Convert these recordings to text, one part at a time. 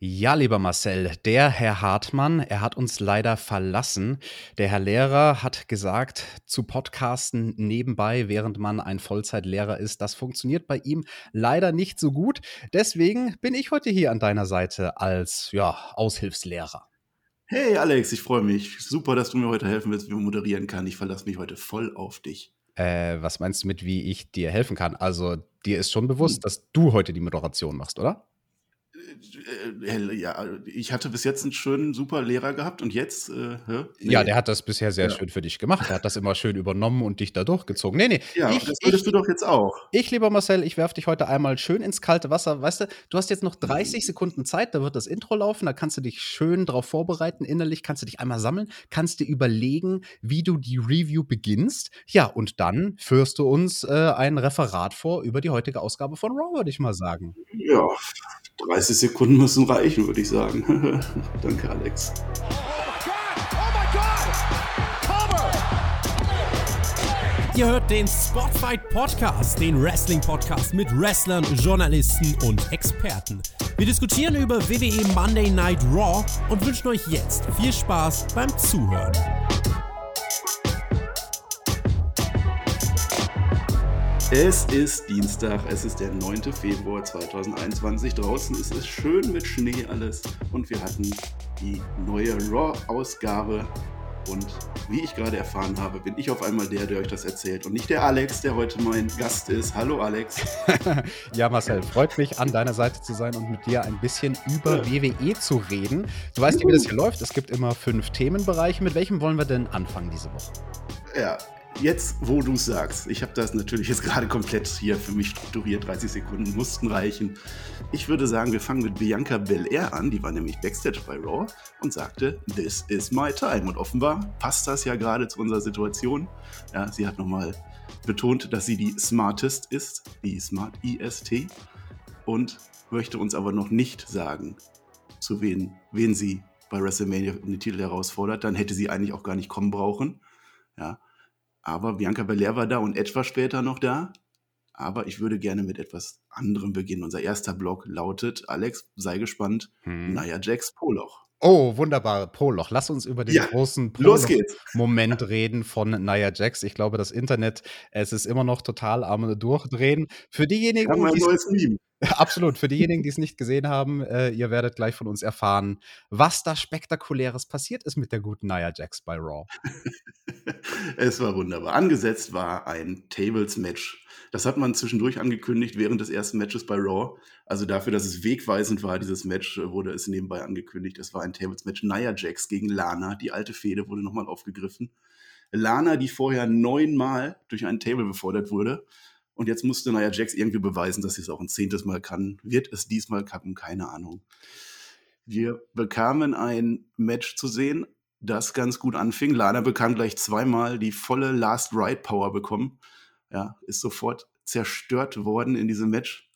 Ja, lieber Marcel, der Herr Hartmann, er hat uns leider verlassen. Der Herr Lehrer hat gesagt, zu podcasten nebenbei, während man ein Vollzeitlehrer ist, das funktioniert bei ihm leider nicht so gut. Deswegen bin ich heute hier an deiner Seite als ja, Aushilfslehrer. Hey Alex, ich freue mich. Super, dass du mir heute helfen willst, wie man moderieren kann. Ich verlasse mich heute voll auf dich. Äh, was meinst du mit, wie ich dir helfen kann? Also, dir ist schon bewusst, hm. dass du heute die Moderation machst, oder? Äh, äh, ja, ich hatte bis jetzt einen schönen, super Lehrer gehabt und jetzt, äh, nee. Ja, der hat das bisher sehr ja. schön für dich gemacht. Er hat das immer schön übernommen und dich da durchgezogen. Nee, nee. Ja, ich, das würdest ich, du doch jetzt auch. Ich, lieber Marcel, ich werfe dich heute einmal schön ins kalte Wasser. Weißt du, du hast jetzt noch 30 mhm. Sekunden Zeit, da wird das Intro laufen, da kannst du dich schön drauf vorbereiten. Innerlich kannst du dich einmal sammeln, kannst dir überlegen, wie du die Review beginnst. Ja, und dann führst du uns äh, ein Referat vor über die heutige Ausgabe von Raw, würde ich mal sagen. Ja, 30 Sekunden müssen reichen, würde ich sagen. Danke, Alex. Ihr hört den Spotfight Podcast, den Wrestling Podcast mit Wrestlern, Journalisten und Experten. Wir diskutieren über WWE Monday Night Raw und wünschen euch jetzt viel Spaß beim Zuhören. Es ist Dienstag, es ist der 9. Februar 2021. Draußen ist es schön mit Schnee alles und wir hatten die neue Raw-Ausgabe. Und wie ich gerade erfahren habe, bin ich auf einmal der, der euch das erzählt und nicht der Alex, der heute mein Gast ist. Hallo Alex. ja, Marcel, freut mich, an deiner Seite zu sein und mit dir ein bisschen über ja. WWE zu reden. Du weißt ja, wie das hier läuft. Es gibt immer fünf Themenbereiche. Mit welchem wollen wir denn anfangen diese Woche? Ja, jetzt, wo du es sagst, ich habe das natürlich jetzt gerade komplett hier für mich strukturiert, 30 Sekunden mussten reichen. Ich würde sagen, wir fangen mit Bianca Belair an, die war nämlich Backstage bei Raw und sagte, This is my time. Und offenbar passt das ja gerade zu unserer Situation. Ja, sie hat nochmal betont, dass sie die Smartest ist, die Smart IST, und möchte uns aber noch nicht sagen, zu wen, wen sie bei WrestleMania um den Titel herausfordert. Dann hätte sie eigentlich auch gar nicht kommen brauchen. Ja, aber Bianca Belair war da und etwas später noch da. Aber ich würde gerne mit etwas anderem beginnen. Unser erster Blog lautet, Alex, sei gespannt, hm. Naya Jax Poloch. Oh, wunderbar, Poloch. Lass uns über den ja, großen Poloch-Moment reden von Nia Jax. Ich glaube, das Internet, es ist immer noch total am Durchdrehen. Für diejenigen, die Absolut. Für diejenigen, die es nicht gesehen haben, äh, ihr werdet gleich von uns erfahren, was da Spektakuläres passiert ist mit der guten Nia Jax bei Raw. es war wunderbar. Angesetzt war ein Tables-Match. Das hat man zwischendurch angekündigt während des ersten Matches bei Raw. Also dafür, dass es wegweisend war, dieses Match, äh, wurde es nebenbei angekündigt. Es war ein Tables-Match. Nia Jax gegen Lana. Die alte Fehde wurde nochmal aufgegriffen. Lana, die vorher neunmal durch ein Table befordert wurde, und jetzt musste Nia Jax irgendwie beweisen, dass sie es auch ein zehntes Mal kann. Wird es diesmal kappen? Keine Ahnung. Wir bekamen ein Match zu sehen, das ganz gut anfing. Lana bekam gleich zweimal die volle Last Ride Power bekommen. Ja, ist sofort zerstört worden in diesem Match.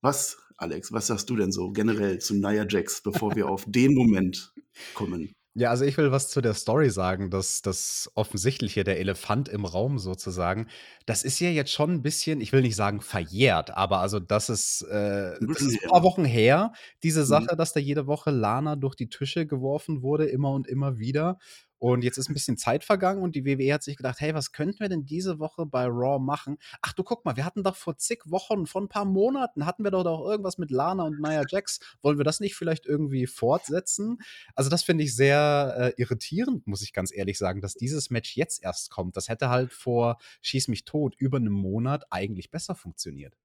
Was, Alex, was sagst du denn so generell zu Nia Jax, bevor wir auf den Moment kommen? Ja, also ich will was zu der Story sagen, dass das offensichtliche, der Elefant im Raum sozusagen, das ist ja jetzt schon ein bisschen, ich will nicht sagen verjährt, aber also das ist, äh, das ist ein paar Wochen her, diese mhm. Sache, dass da jede Woche Lana durch die Tische geworfen wurde, immer und immer wieder. Und jetzt ist ein bisschen Zeit vergangen und die WWE hat sich gedacht, hey, was könnten wir denn diese Woche bei Raw machen? Ach du guck mal, wir hatten doch vor zig Wochen, vor ein paar Monaten, hatten wir doch auch irgendwas mit Lana und Nia Jax. Wollen wir das nicht vielleicht irgendwie fortsetzen? Also das finde ich sehr äh, irritierend, muss ich ganz ehrlich sagen, dass dieses Match jetzt erst kommt. Das hätte halt vor Schieß mich tot über einem Monat eigentlich besser funktioniert.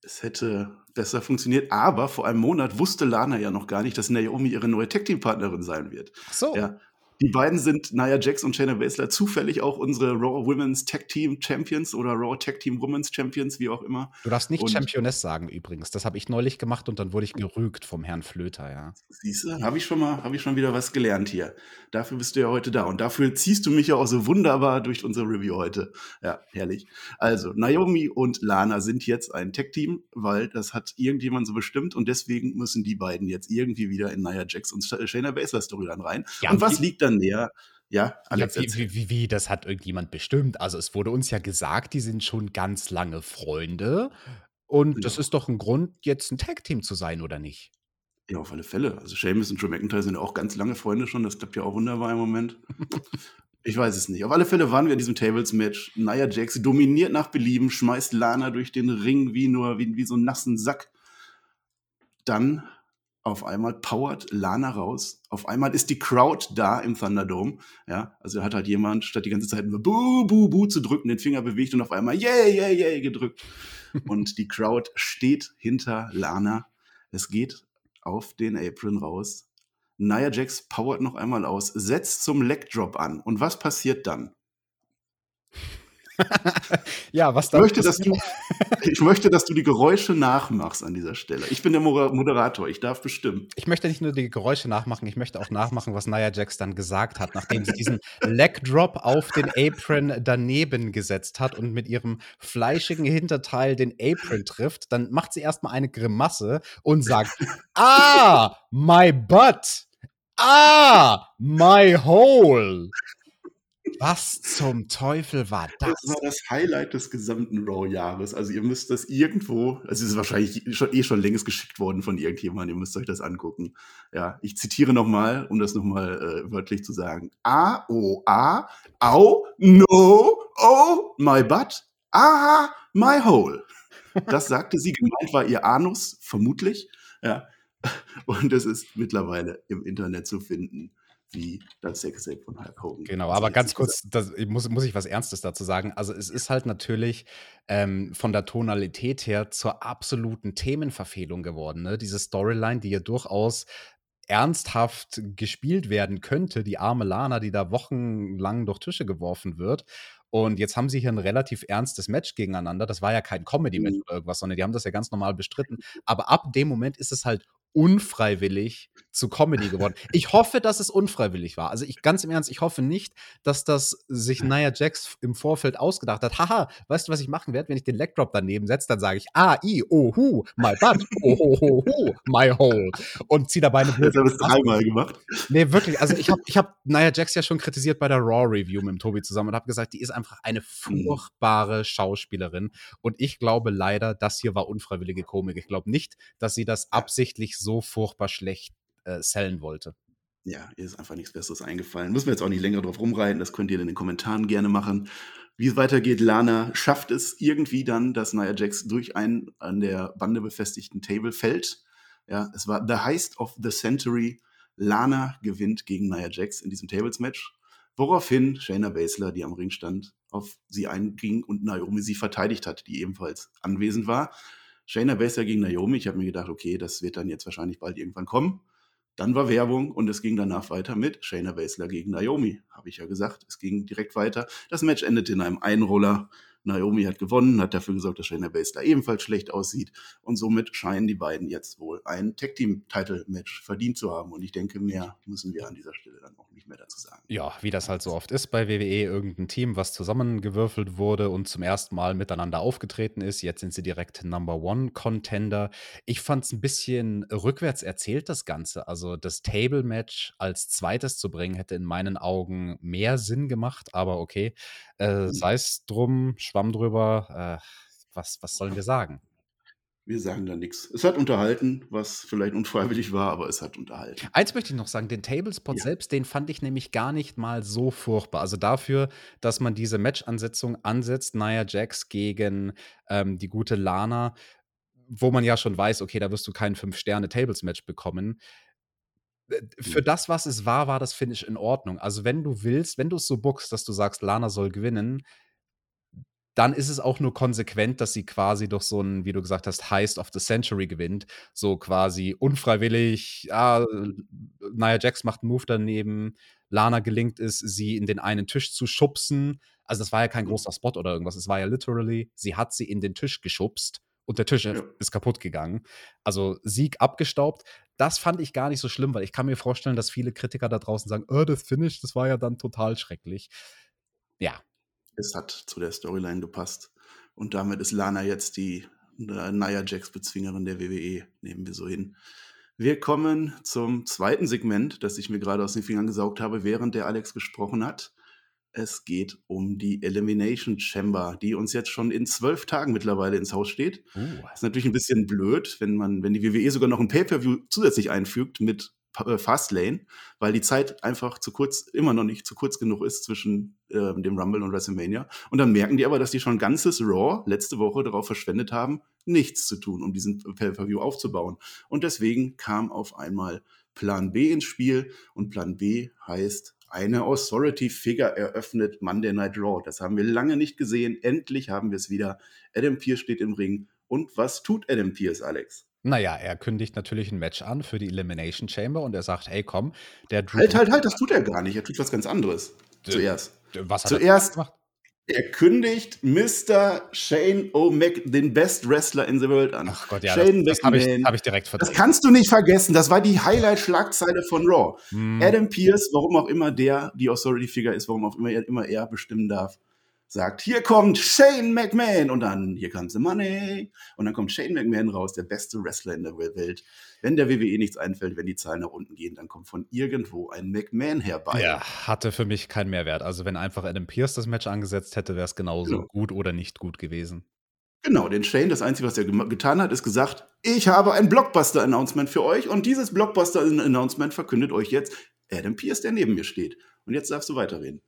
Es hätte besser funktioniert, aber vor einem Monat wusste Lana ja noch gar nicht, dass Naomi ihre neue Tech-Team-Partnerin sein wird. Ach so. Ja, die beiden sind Nia Jax und Shayna Baszler zufällig auch unsere Raw Women's Tag Team Champions oder Raw Tag Team Women's Champions, wie auch immer. Du darfst nicht und Championess sagen übrigens. Das habe ich neulich gemacht und dann wurde ich gerügt vom Herrn Flöter, ja. Siehst du, habe ich schon mal, habe ich schon wieder was gelernt hier. Dafür bist du ja heute da und dafür ziehst du mich ja auch so wunderbar durch unsere Review heute. Ja, herrlich. Also, Naomi und Lana sind jetzt ein Tag Team, weil das hat irgendjemand so bestimmt und deswegen müssen die beiden jetzt irgendwie wieder in Nia Jax und Shayna Baszler Storyline rein. Ja, und was liegt dann näher. Ja, Alex, ja, wie, wie, wie, das hat irgendjemand bestimmt. Also es wurde uns ja gesagt, die sind schon ganz lange Freunde. Und ja. das ist doch ein Grund, jetzt ein Tag-Team zu sein, oder nicht? Ja, auf alle Fälle. Also Sheamus und Drew McIntyre sind ja auch ganz lange Freunde schon. Das klappt ja auch wunderbar im Moment. Ich weiß es nicht. Auf alle Fälle waren wir in diesem Tables-Match. Nia Jax dominiert nach Belieben, schmeißt Lana durch den Ring wie nur wie, wie so einen nassen Sack. Dann auf einmal powert Lana raus. Auf einmal ist die Crowd da im Thunderdome. Ja, also hat halt jemand, statt die ganze Zeit nur Buh, Buh, Buh zu drücken, den Finger bewegt und auf einmal Yay, Yay, Yay gedrückt. und die Crowd steht hinter Lana. Es geht auf den Apron raus. Nia Jax powert noch einmal aus, setzt zum Leg Drop an. Und was passiert dann? Ja, was ich möchte, dass du, ich möchte, dass du die Geräusche nachmachst an dieser Stelle. Ich bin der Moderator, ich darf bestimmen. Ich möchte nicht nur die Geräusche nachmachen, ich möchte auch nachmachen, was Nia Jax dann gesagt hat, nachdem sie diesen Leg Drop auf den Apron daneben gesetzt hat und mit ihrem fleischigen Hinterteil den Apron trifft. Dann macht sie erstmal eine Grimasse und sagt: Ah, my butt! Ah, my hole! Was zum Teufel war das? Das war das Highlight des gesamten Raw-Jahres. Also ihr müsst das irgendwo, also es ist wahrscheinlich schon, eh schon längst geschickt worden von irgendjemandem, ihr müsst euch das angucken. Ja, ich zitiere nochmal, um das nochmal äh, wörtlich zu sagen. A, O, A, au, no, oh, my butt, aha, my hole. Das sagte sie, gemeint war ihr Anus, vermutlich. Ja, und es ist mittlerweile im Internet zu finden wie das Sextape von Hulk Hogan. Genau, aber ganz kurz, das, muss, muss ich was Ernstes dazu sagen. Also es ist halt natürlich ähm, von der Tonalität her zur absoluten Themenverfehlung geworden. Ne? Diese Storyline, die ja durchaus ernsthaft gespielt werden könnte, die arme Lana, die da wochenlang durch Tische geworfen wird. Und jetzt haben sie hier ein relativ ernstes Match gegeneinander. Das war ja kein Comedy-Match mhm. oder irgendwas, sondern die haben das ja ganz normal bestritten. Aber ab dem Moment ist es halt unfreiwillig zu Comedy geworden. Ich hoffe, dass es unfreiwillig war. Also ich ganz im Ernst, ich hoffe nicht, dass das sich Nia Jax im Vorfeld ausgedacht hat. Haha, weißt du, was ich machen werde, wenn ich den Leg Drop daneben setze? Dann sage ich A, I, O, Hu, my butt, O, Ho, Ho, Hu, my hole. Und zieh dabei eine Jetzt habe ich es dreimal gemacht. Nee, wirklich. Also ich habe ich hab Nia Jax ja schon kritisiert bei der Raw Review mit dem Tobi zusammen und habe gesagt, die ist einfach eine mhm. furchtbare Schauspielerin. Und ich glaube leider, das hier war unfreiwillige Komik. Ich glaube nicht, dass sie das absichtlich so furchtbar schlecht äh, sellen wollte. Ja, ihr ist einfach nichts Besseres eingefallen. Müssen wir jetzt auch nicht länger drauf rumreiten, das könnt ihr in den Kommentaren gerne machen. Wie es weitergeht, Lana schafft es irgendwie dann, dass Nia Jax durch einen an der Bande befestigten Table fällt. Ja, es war The Heist of the Century. Lana gewinnt gegen Nia Jax in diesem Tables-Match. Woraufhin Shayna Baszler, die am Ring stand, auf sie einging und Naomi sie verteidigt hat, die ebenfalls anwesend war. Shayna Baszler gegen Naomi. Ich habe mir gedacht, okay, das wird dann jetzt wahrscheinlich bald irgendwann kommen. Dann war Werbung und es ging danach weiter mit Shayna Baszler gegen Naomi. Habe ich ja gesagt. Es ging direkt weiter. Das Match endete in einem Einroller. Naomi hat gewonnen, hat dafür gesorgt, dass Shayna Baszler ebenfalls schlecht aussieht. Und somit scheinen die beiden jetzt wohl ein Tag-Team-Title-Match verdient zu haben. Und ich denke, mehr müssen wir an dieser Stelle dann auch nicht mehr dazu sagen. Ja, wie das halt so oft ist bei WWE, irgendein Team, was zusammengewürfelt wurde und zum ersten Mal miteinander aufgetreten ist. Jetzt sind sie direkt Number One Contender. Ich fand es ein bisschen rückwärts erzählt, das Ganze. Also das Table-Match als zweites zu bringen, hätte in meinen Augen mehr Sinn gemacht, aber okay. Äh, mhm. sei es drum, schwamm drüber. Äh, was, was sollen wir sagen? Wir sagen da nichts. Es hat unterhalten, was vielleicht unfreiwillig war, aber es hat unterhalten. Eins möchte ich noch sagen, den Tablespot ja. selbst, den fand ich nämlich gar nicht mal so furchtbar. Also dafür, dass man diese Match-Ansetzung ansetzt, Nia Jax gegen ähm, die gute Lana, wo man ja schon weiß, okay, da wirst du kein Fünf-Sterne-Tables-Match bekommen. Äh, für hm. das, was es war, war das Finish in Ordnung. Also, wenn du willst, wenn du es so bookst, dass du sagst, Lana soll gewinnen, dann ist es auch nur konsequent, dass sie quasi durch so ein, wie du gesagt hast, Heist of the Century gewinnt. So quasi unfreiwillig, ah, Nia Jax macht einen Move daneben, Lana gelingt es, sie in den einen Tisch zu schubsen. Also das war ja kein hm. großer Spot oder irgendwas. Es war ja literally, sie hat sie in den Tisch geschubst und der Tisch ja. ist kaputt gegangen. Also Sieg abgestaubt. Das fand ich gar nicht so schlimm, weil ich kann mir vorstellen, dass viele Kritiker da draußen sagen, oh, das Finish, das war ja dann total schrecklich. Ja. Es hat zu der Storyline gepasst. Und damit ist Lana jetzt die äh, Nia Jax Bezwingerin der WWE, nehmen wir so hin. Wir kommen zum zweiten Segment, das ich mir gerade aus den Fingern gesaugt habe, während der Alex gesprochen hat. Es geht um die Elimination Chamber, die uns jetzt schon in zwölf Tagen mittlerweile ins Haus steht. Uh. Ist natürlich ein bisschen blöd, wenn man, wenn die WWE sogar noch ein Pay-Per-View zusätzlich einfügt mit äh, Fastlane, weil die Zeit einfach zu kurz, immer noch nicht zu kurz genug ist zwischen äh, dem Rumble und WrestleMania. Und dann merken die aber, dass die schon ganzes Raw letzte Woche darauf verschwendet haben, nichts zu tun, um diesen Pay-Per-View aufzubauen. Und deswegen kam auf einmal Plan B ins Spiel und Plan B heißt eine Authority Figure eröffnet Monday Night Raw. Das haben wir lange nicht gesehen. Endlich haben wir es wieder. Adam Pierce steht im Ring. Und was tut Adam Pierce, Alex? Naja, er kündigt natürlich ein Match an für die Elimination Chamber und er sagt, hey komm, der Drew Halt, halt, halt, das tut er gar nicht. Er tut was ganz anderes. Zuerst. Was hat Zuerst er gemacht? Er kündigt Mr. Shane O'Mac, den Best Wrestler in the World an. Ach Gott, ja, Shane das, das habe ich, hab ich, direkt verdrängt. Das kannst du nicht vergessen. Das war die Highlight-Schlagzeile von Raw. Hm. Adam Pierce, warum auch immer der die Authority-Figure ist, warum auch immer er, immer er bestimmen darf, sagt, hier kommt Shane McMahon und dann, hier kommt the money und dann kommt Shane McMahon raus, der beste Wrestler in der Welt. Wenn der WWE nichts einfällt, wenn die Zahlen nach unten gehen, dann kommt von irgendwo ein McMahon herbei. Ja, hatte für mich keinen Mehrwert. Also wenn einfach Adam Pierce das Match angesetzt hätte, wäre es genauso genau. gut oder nicht gut gewesen. Genau, den Shane, das Einzige, was er getan hat, ist gesagt, ich habe ein Blockbuster-Announcement für euch und dieses Blockbuster-Announcement verkündet euch jetzt Adam Pierce, der neben mir steht. Und jetzt darfst du weiterreden.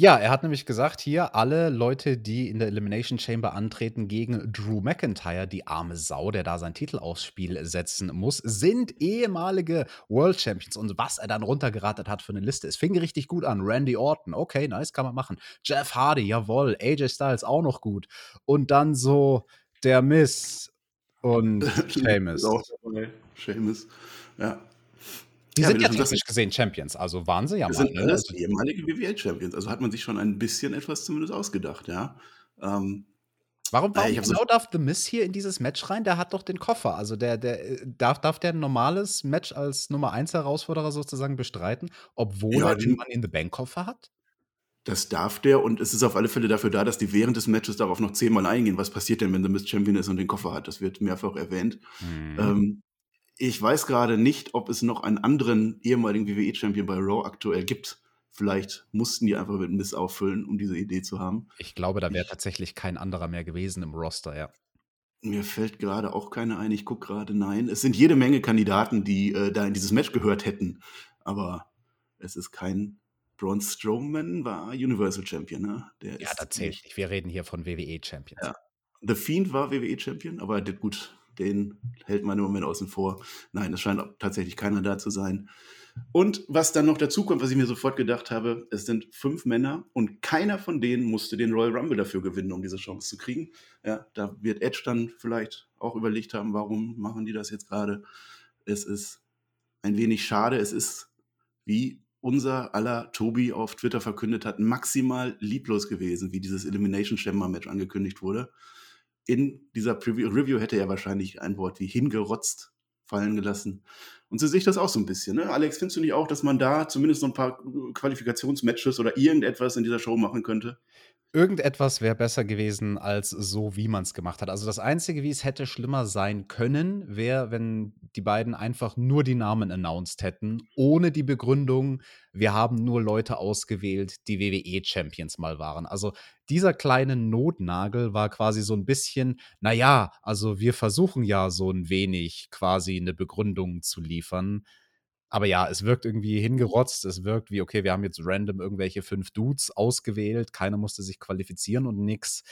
Ja, er hat nämlich gesagt, hier alle Leute, die in der Elimination Chamber antreten gegen Drew McIntyre, die arme Sau, der da sein Titel aufs Spiel setzen muss, sind ehemalige World Champions. Und was er dann runtergeratet hat für eine Liste, es fing richtig gut an. Randy Orton, okay, nice, kann man machen. Jeff Hardy, jawohl. AJ Styles auch noch gut. Und dann so der Miss und Sheamus. Sheamus, ja. Die ja, sind ja technisch gesehen Champions, also waren sie ja das mal. sind ne? alles also ehemalige WWE-Champions, also hat man sich schon ein bisschen etwas zumindest ausgedacht, ja. Ähm, warum warum genau so darf The Miss hier in dieses Match rein? Der hat doch den Koffer, also der der, äh, darf darf der ein normales Match als Nummer 1 Herausforderer sozusagen bestreiten, obwohl ja, er den Money in the Bank Koffer hat? Das darf der und es ist auf alle Fälle dafür da, dass die während des Matches darauf noch zehnmal eingehen. Was passiert denn, wenn The Miss Champion ist und den Koffer hat? Das wird mehrfach erwähnt. Mhm. Ähm, ich weiß gerade nicht, ob es noch einen anderen ehemaligen WWE-Champion bei Raw aktuell gibt. Vielleicht mussten die einfach mit Miss auffüllen, um diese Idee zu haben. Ich glaube, da wäre tatsächlich kein anderer mehr gewesen im Roster, ja. Mir fällt gerade auch keiner ein. Ich gucke gerade, nein. Es sind jede Menge Kandidaten, die äh, da in dieses Match gehört hätten. Aber es ist kein Braun Strowman, war Universal Champion, ne? Der ja, zählt nicht. Wir reden hier von WWE-Champions. Ja. The Fiend war WWE-Champion, aber gut, den hält man im Moment außen vor. Nein, es scheint tatsächlich keiner da zu sein. Und was dann noch dazu kommt, was ich mir sofort gedacht habe, es sind fünf Männer und keiner von denen musste den Royal Rumble dafür gewinnen, um diese Chance zu kriegen. Ja, da wird Edge dann vielleicht auch überlegt haben, warum machen die das jetzt gerade. Es ist ein wenig schade. Es ist, wie unser aller Tobi auf Twitter verkündet hat, maximal lieblos gewesen, wie dieses Elimination Chamber Match angekündigt wurde in dieser Preview Review hätte er wahrscheinlich ein Wort wie hingerotzt fallen gelassen. Und so sehe ich das auch so ein bisschen. Ne? Alex, findest du nicht auch, dass man da zumindest noch ein paar Qualifikationsmatches oder irgendetwas in dieser Show machen könnte? Irgendetwas wäre besser gewesen als so, wie man es gemacht hat. Also das Einzige, wie es hätte schlimmer sein können, wäre, wenn die beiden einfach nur die Namen announced hätten, ohne die Begründung, wir haben nur Leute ausgewählt, die WWE-Champions mal waren. Also dieser kleine Notnagel war quasi so ein bisschen, naja, also wir versuchen ja so ein wenig quasi eine Begründung zu liefern. Aber ja, es wirkt irgendwie hingerotzt. Es wirkt wie, okay, wir haben jetzt random irgendwelche fünf Dudes ausgewählt. Keiner musste sich qualifizieren und nix.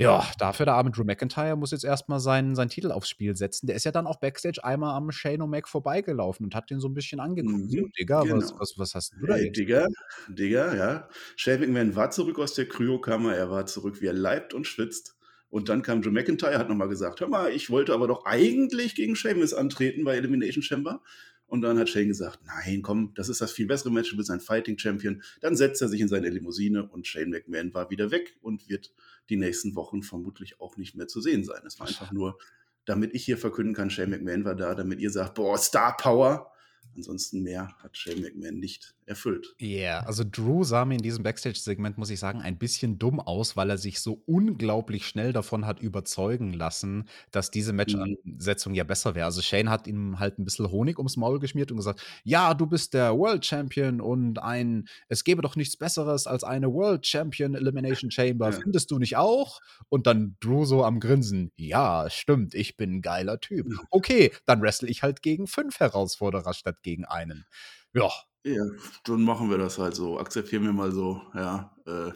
Ja, dafür der arme Drew McIntyre muss jetzt erstmal seinen, seinen Titel aufs Spiel setzen. Der ist ja dann auch Backstage einmal am Shane O'Mac vorbeigelaufen und hat den so ein bisschen angeguckt. Mhm, Digga, genau. was, was, was, hast du da hey, Digga, Digga, ja. Shane McMahon war zurück aus der Kryokammer. Er war zurück, wie er leibt und schwitzt. Und dann kam Drew McIntyre, hat nochmal gesagt, hör mal, ich wollte aber doch eigentlich gegen Sheamus antreten bei Elimination Chamber. Und dann hat Shane gesagt, nein, komm, das ist das viel bessere Match, du bist ein Fighting Champion. Dann setzt er sich in seine Limousine und Shane McMahon war wieder weg und wird die nächsten Wochen vermutlich auch nicht mehr zu sehen sein. Es war einfach nur, damit ich hier verkünden kann, Shane McMahon war da, damit ihr sagt, boah, Star Power. Ansonsten mehr hat Shane McMahon nicht erfüllt. Ja, yeah, also Drew sah mir in diesem Backstage-Segment, muss ich sagen, ein bisschen dumm aus, weil er sich so unglaublich schnell davon hat überzeugen lassen, dass diese Match-Ansetzung ja besser wäre. Also Shane hat ihm halt ein bisschen Honig ums Maul geschmiert und gesagt, ja, du bist der World Champion und ein, es gäbe doch nichts Besseres als eine World Champion Elimination Chamber. Ja. Findest du nicht auch? Und dann Drew so am Grinsen, ja, stimmt, ich bin ein geiler Typ. Okay, dann wrestle ich halt gegen fünf Herausforderer statt gegen einen. Ja. Ja, dann machen wir das halt so. Akzeptieren wir mal so, ja. Äh,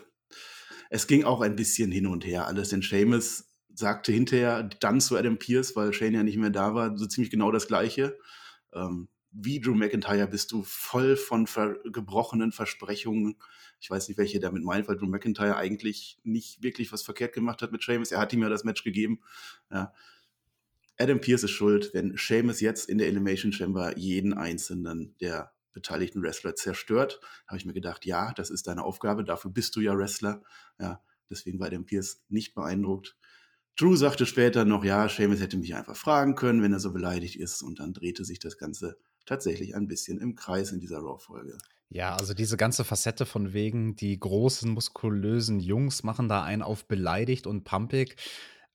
es ging auch ein bisschen hin und her alles, denn Seamus sagte hinterher dann zu Adam Pierce, weil Shane ja nicht mehr da war, so ziemlich genau das Gleiche. Ähm, wie Drew McIntyre bist du voll von ver gebrochenen Versprechungen. Ich weiß nicht, welche damit meint, weil Drew McIntyre eigentlich nicht wirklich was verkehrt gemacht hat mit Seamus. Er hat ihm ja das Match gegeben. Ja. Adam Pierce ist schuld, wenn Seamus jetzt in der Elimination Chamber jeden einzelnen der beteiligten Wrestler zerstört. Habe ich mir gedacht, ja, das ist deine Aufgabe, dafür bist du ja Wrestler. Ja, deswegen war Adam Pierce nicht beeindruckt. Drew sagte später noch, ja, Seamus hätte mich einfach fragen können, wenn er so beleidigt ist. Und dann drehte sich das Ganze tatsächlich ein bisschen im Kreis in dieser Raw-Folge. Ja, also diese ganze Facette von wegen, die großen, muskulösen Jungs machen da einen auf beleidigt und pumpig.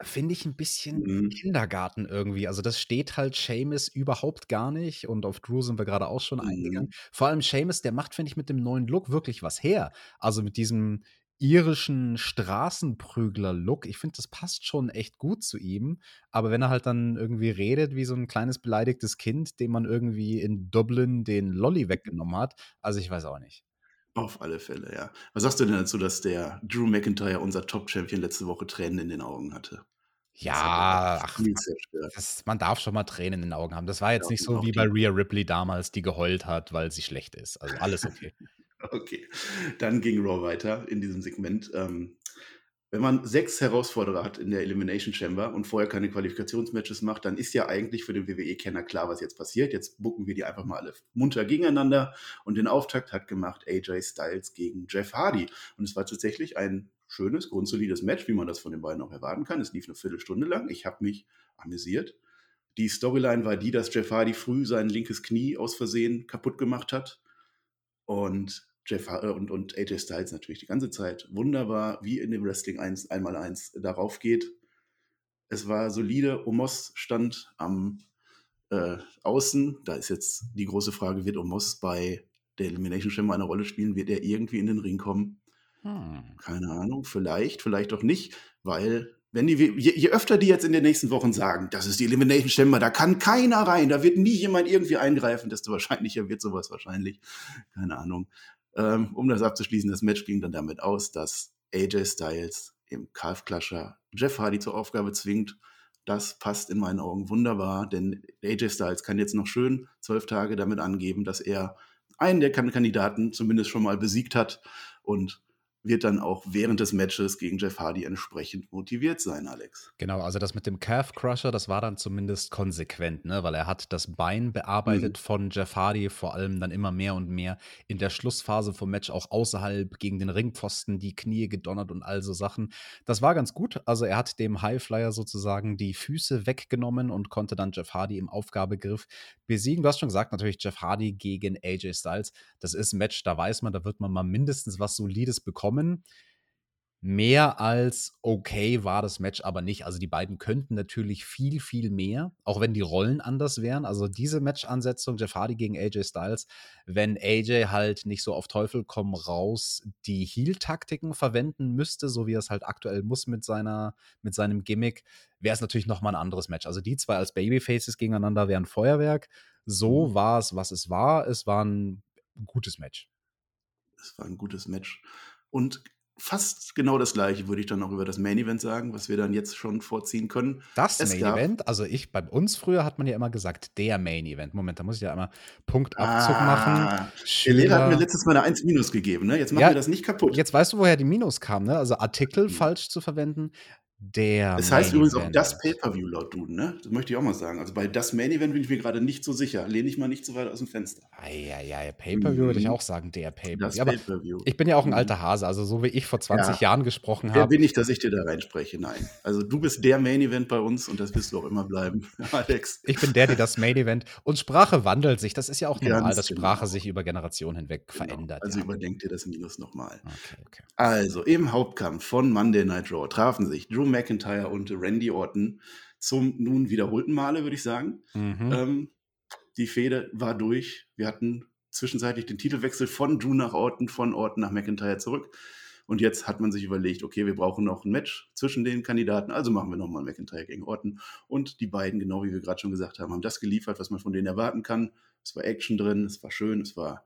Finde ich ein bisschen Mhm. Kindergarten irgendwie. Also, das steht halt Seamus überhaupt gar nicht und auf Drew sind wir gerade auch schon eingegangen. Mhm. Vor allem Seamus, der macht, finde ich, mit dem neuen Look wirklich was her. Also, mit diesem irischen Straßenprügler-Look. Ich finde, das passt schon echt gut zu ihm. Aber wenn er halt dann irgendwie redet wie so ein kleines beleidigtes Kind, dem man irgendwie in Dublin den Lolli mhm. weggenommen hat, also, ich weiß auch nicht. Auf alle Fälle, ja. Was sagst du denn dazu, dass der Drew McIntyre, unser Top-Champion, letzte Woche Tränen in den Augen hatte? Ja, ach, das, man darf schon mal Tränen in den Augen haben. Das war jetzt ja, nicht so wie bei Rhea Ripley damals, die geheult hat, weil sie schlecht ist. Also alles okay. okay, dann ging Raw weiter in diesem Segment. Ähm, wenn man sechs Herausforderer hat in der Elimination Chamber und vorher keine Qualifikationsmatches macht, dann ist ja eigentlich für den WWE-Kenner klar, was jetzt passiert. Jetzt bucken wir die einfach mal alle munter gegeneinander. Und den Auftakt hat gemacht AJ Styles gegen Jeff Hardy. Und es war tatsächlich ein schönes, grundsolides Match, wie man das von den beiden auch erwarten kann. Es lief eine Viertelstunde lang. Ich habe mich amüsiert. Die Storyline war die, dass Jeff Hardy früh sein linkes Knie aus Versehen kaputt gemacht hat. Und Jeff äh, und, und AJ Styles natürlich die ganze Zeit wunderbar, wie in dem Wrestling 1 einmal eins darauf geht. Es war solide. Omos stand am äh, Außen. Da ist jetzt die große Frage, wird Omos bei der Elimination Chamber eine Rolle spielen? Wird er irgendwie in den Ring kommen? Hm. Keine Ahnung, vielleicht, vielleicht auch nicht, weil wenn die, je, je, öfter die jetzt in den nächsten Wochen sagen, das ist die Elimination Chamber, da kann keiner rein, da wird nie jemand irgendwie eingreifen, desto wahrscheinlicher wird sowas wahrscheinlich. Keine Ahnung. Ähm, um das abzuschließen, das Match ging dann damit aus, dass AJ Styles im Calf-Clasher Jeff Hardy zur Aufgabe zwingt. Das passt in meinen Augen wunderbar, denn AJ Styles kann jetzt noch schön zwölf Tage damit angeben, dass er einen der Kandidaten zumindest schon mal besiegt hat und wird dann auch während des Matches gegen Jeff Hardy entsprechend motiviert sein, Alex. Genau, also das mit dem Calf Crusher, das war dann zumindest konsequent, ne? weil er hat das Bein bearbeitet mhm. von Jeff Hardy, vor allem dann immer mehr und mehr in der Schlussphase vom Match auch außerhalb gegen den Ringpfosten, die Knie gedonnert und all so Sachen. Das war ganz gut, also er hat dem Highflyer sozusagen die Füße weggenommen und konnte dann Jeff Hardy im Aufgabegriff besiegen. Du hast schon gesagt, natürlich Jeff Hardy gegen AJ Styles, das ist ein Match, da weiß man, da wird man mal mindestens was Solides bekommen bekommen. Mehr als okay war das Match aber nicht. Also die beiden könnten natürlich viel, viel mehr, auch wenn die Rollen anders wären. Also diese Match-Ansetzung, Jeff Hardy gegen AJ Styles, wenn AJ halt nicht so auf Teufel komm raus die Heal-Taktiken verwenden müsste, so wie er es halt aktuell muss mit, seiner, mit seinem Gimmick, wäre es natürlich nochmal ein anderes Match. Also die zwei als Babyfaces gegeneinander wären Feuerwerk. So mhm. war es, was es war. Es war ein gutes Match. Es war ein gutes Match. Und fast genau das gleiche würde ich dann auch über das Main Event sagen, was wir dann jetzt schon vorziehen können. Das es Main Event? Also ich, bei uns früher hat man ja immer gesagt, der Main Event. Moment, da muss ich ja einmal Punktabzug ah, machen. Der Lehrer hat mir letztes Mal eine 1 Minus gegeben, ne? Jetzt machen ja, wir das nicht kaputt. Jetzt weißt du, woher die Minus kam, ne? Also Artikel mhm. falsch zu verwenden. Der Es heißt Main übrigens auch das Pay-Per-View laut Duden, ne? Das möchte ich auch mal sagen. Also bei das Main Event bin ich mir gerade nicht so sicher. Lehne ich mal nicht so weit aus dem Fenster. Eieiei, Pay-Per-View würde ich Mhm. auch sagen, der Das Pay-Per-View. Pay-Per-View. ich bin ja auch ein Mhm. alter Hase, also so wie ich vor 20 Ja. Jahren gesprochen Wer habe. bin ich, dass ich dir da reinspreche? Nein. Also du bist der Main Event bei uns und das wirst du auch immer bleiben, Alex. Ich bin der, der das Main Event und Sprache wandelt sich. Das ist ja auch normal, Ganz dass Sprache genau. sich über Generationen hinweg Genau. verändert. Also ja. überdenk dir das Minus nochmal. Okay, okay. Also, im Hauptkampf von Monday Night Raw trafen sich Drew McIntyre und Randy Orton zum nun wiederholten Male, würde ich sagen. Mhm. Ähm, die Fehde war durch. Wir hatten zwischenzeitlich den Titelwechsel von Drew nach Orton, von Orton nach McIntyre zurück. Und jetzt hat man sich überlegt, okay, wir brauchen noch ein Match zwischen den Kandidaten, also machen wir nochmal McIntyre gegen Orton. Und die beiden, genau wie wir gerade schon gesagt haben, haben das geliefert, was man von denen erwarten kann. Es war Action drin, es war schön, es war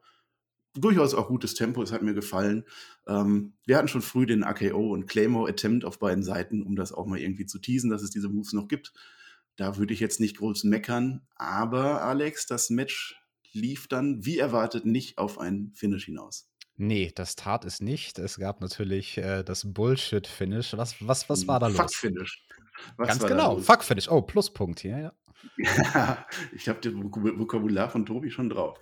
durchaus auch gutes Tempo, es hat mir gefallen. Ähm, wir hatten schon früh den AKO und Claymore Attempt auf beiden Seiten, um das auch mal irgendwie zu teasen, dass es diese Moves noch gibt. Da würde ich jetzt nicht groß meckern, aber Alex, das Match lief dann wie erwartet nicht auf ein Finish hinaus. Nee, das tat es nicht. Es gab natürlich äh, das Bullshit-Finish. Was, was, was war da Fuck los? Finish. Was Ganz genau? Fuck-Finish. Oh, Pluspunkt hier, ja. Ja, ich habe das Vok- Vokabular von Tobi schon drauf.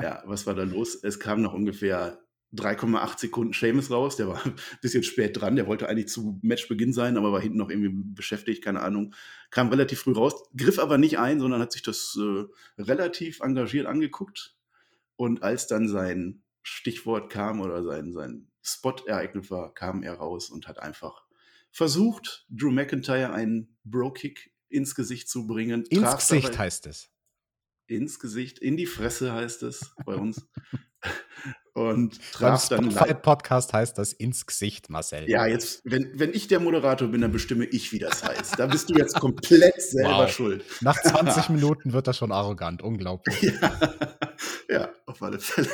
Ja, was war da los? Es kam noch ungefähr 3,8 Sekunden Seamus raus. Der war ein bisschen spät dran. Der wollte eigentlich zu Matchbeginn sein, aber war hinten noch irgendwie beschäftigt, keine Ahnung. Kam relativ früh raus, griff aber nicht ein, sondern hat sich das äh, relativ engagiert angeguckt. Und als dann sein Stichwort kam oder sein, sein Spot-Ereignis war, kam er raus und hat einfach versucht, Drew McIntyre einen Bro-Kick ins Gesicht zu bringen. Ins Gesicht dabei- heißt es. ins Gesicht, in die Fresse heißt es bei uns. Und Beim traf dann Spotify Podcast heißt das ins Gesicht, Marcel. Ja, jetzt, wenn, wenn ich der Moderator bin, dann bestimme ich, wie das heißt. Da bist du jetzt komplett selber Wow. schuld. Nach 20 Minuten wird er schon arrogant. Unglaublich. Ja, ja, auf alle Fälle.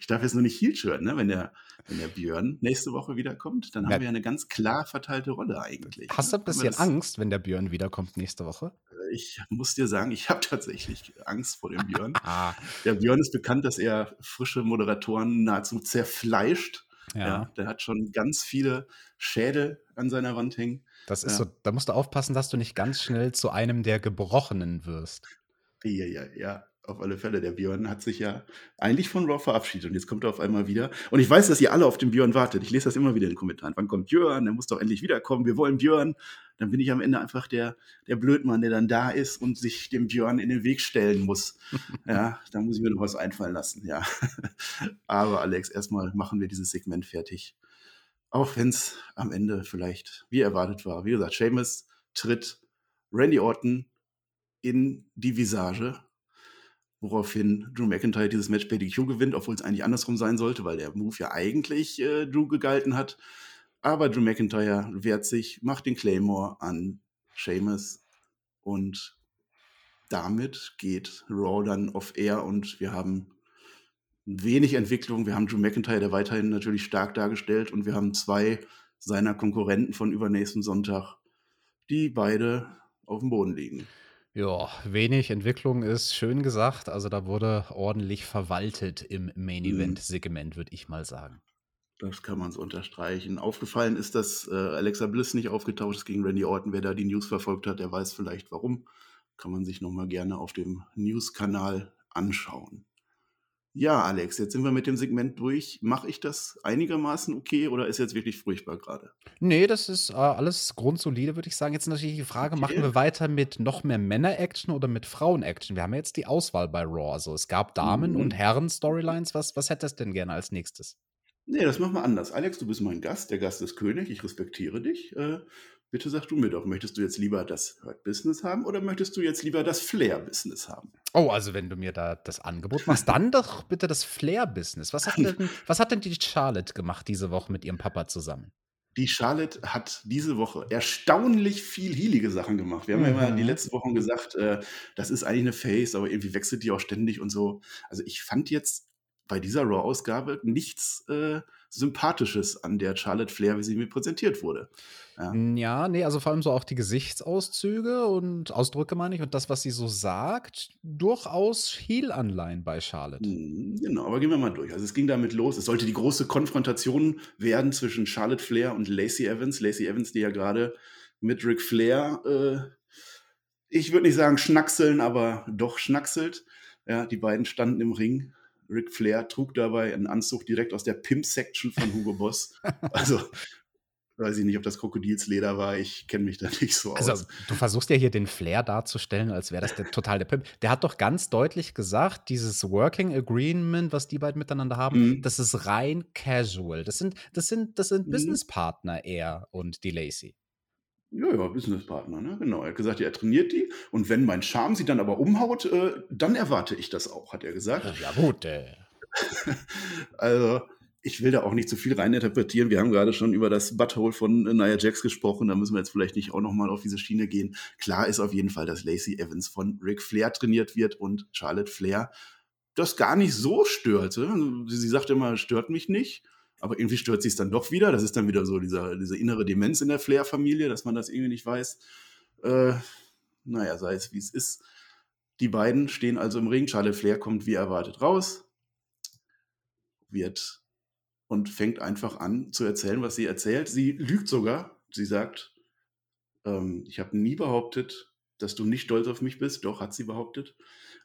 Ich darf jetzt nur nicht Heel hören, ne? wenn, der, wenn der Björn nächste Woche wiederkommt, dann haben Ja. wir eine ganz klar verteilte Rolle eigentlich. Hast du ne? ein Haben wir bisschen Angst, wenn der Björn wiederkommt nächste Woche? Ich muss dir sagen, ich habe tatsächlich Angst vor dem Björn. Ah, Der Björn ist bekannt, dass er frische Moderatoren nahezu zerfleischt. ja. Ja. der hat schon ganz viele Schädel an seiner Wand hängen. Das ist Ja. so, da musst du aufpassen, dass du nicht ganz schnell zu einem der Gebrochenen wirst. Ja, ja, ja, auf alle Fälle. Der Björn hat sich ja eigentlich von Raw verabschiedet und jetzt kommt er auf einmal wieder. Und ich weiß, dass ihr alle auf den Björn wartet. Ich lese das immer wieder in den Kommentaren. Wann kommt Björn? Der muss doch endlich wiederkommen. Wir wollen Björn. Dann bin ich am Ende einfach der, der Blödmann, der dann da ist und sich dem Björn in den Weg stellen muss. ja, da muss ich mir noch was einfallen lassen, ja. Aber Alex, erstmal machen wir dieses Segment fertig. Auch wenn es am Ende vielleicht wie erwartet war. Wie gesagt, Seamus tritt Randy Orton in die Visage, woraufhin Drew McIntyre dieses Match per DQ gewinnt, obwohl es eigentlich andersrum sein sollte, weil der Move ja eigentlich äh, Drew gegalten hat. Aber Drew McIntyre wehrt sich, macht den Claymore an Seamus und damit geht Raw dann off Air und wir haben wenig Entwicklung. Wir haben Drew McIntyre, der weiterhin natürlich stark dargestellt und wir haben zwei seiner Konkurrenten von übernächsten Sonntag, die beide auf dem Boden liegen. Ja, wenig Entwicklung ist schön gesagt. Also da wurde ordentlich verwaltet im Main Mhm. Event Segment, würde ich mal sagen. Das kann man so unterstreichen. Aufgefallen ist, dass äh, Alexa Bliss nicht aufgetaucht ist gegen Randy Orton. Wer da die News verfolgt hat, der weiß vielleicht warum. Kann man sich nochmal gerne auf dem News-Kanal anschauen. Ja, Alex, jetzt sind wir mit dem Segment durch. Mache ich das einigermaßen okay oder ist jetzt wirklich furchtbar gerade? Nee, das ist äh, alles grundsolide, würde ich sagen. Jetzt natürlich die Frage, Okay. machen wir weiter mit noch mehr Männer-Action oder mit Frauen-Action? Wir haben ja jetzt die Auswahl bei Raw. Also es gab Damen- Mhm. und Herren-Storylines. Was, was hättest du denn gerne als nächstes? Nee, das machen wir anders. Alex, du bist mein Gast. Der Gast ist König. Ich respektiere dich. Äh, bitte sag du mir doch, möchtest du jetzt lieber das Hurt-Business haben oder möchtest du jetzt lieber das Flair-Business haben? Oh, also wenn du mir da das Angebot machst, dann doch bitte das Flair-Business. Was, hat denn- was hat denn die Charlotte gemacht diese Woche mit ihrem Papa zusammen? Die Charlotte hat diese Woche erstaunlich viel heilige Sachen gemacht. Wir haben ja immer Mhm. die letzten Wochen gesagt, äh, das ist eigentlich eine Face, aber irgendwie wechselt die auch ständig und so. Also ich fand jetzt, bei dieser Raw-Ausgabe nichts äh, Sympathisches an der Charlotte Flair, wie sie mir präsentiert wurde. Ja. ja, nee, also vor allem so auch die Gesichtsauszüge und Ausdrücke, meine ich, und das, was sie so sagt, durchaus Heel-Anleihen bei Charlotte. Genau, aber gehen wir mal durch. Also es ging damit los. Es sollte die große Konfrontation werden zwischen Charlotte Flair und Lacey Evans. Lacey Evans, die ja gerade mit Ric Flair, äh, ich würde nicht sagen schnackseln, aber doch schnackselt. Ja, die beiden standen im Ring Ric Flair trug dabei einen Anzug direkt aus der Pimp-Section von Hugo Boss. Also weiß ich nicht, ob das Krokodilsleder war. Ich kenne mich da nicht so also, aus. Du versuchst ja hier den Flair darzustellen, als wäre das der totale Pimp. Der hat doch ganz deutlich gesagt, dieses Working Agreement, was die beiden miteinander haben, mhm. das ist rein casual. Das sind, das sind, das sind mhm. Businesspartner, er und die Lacey. Ja, ja, Businesspartner, ne? Genau. Er hat gesagt, er trainiert die und wenn mein Charme sie dann aber umhaut, äh, dann erwarte ich das auch, hat er gesagt. Ja, gut, äh. also, ich will da auch nicht zu viel reininterpretieren. Wir haben gerade schon über das Butthole von äh, Nia Jax gesprochen. Da müssen wir jetzt vielleicht nicht auch nochmal auf diese Schiene gehen. Klar ist auf jeden Fall, dass Lacey Evans von Ric Flair trainiert wird und Charlotte Flair das gar nicht so störte. Sie, sie sagt immer, stört mich nicht aber irgendwie stört sie es dann doch wieder. Das ist dann wieder so dieser, diese innere Demenz in der Flair-Familie, dass man das irgendwie nicht weiß. Äh, naja, sei es wie es ist. Die beiden stehen also im Ring. Charlotte Flair kommt wie erwartet raus, wird und fängt einfach an zu erzählen, was sie erzählt. Sie lügt sogar. Sie sagt, ähm, ich habe nie behauptet, dass du nicht stolz auf mich bist. Doch, hat sie behauptet.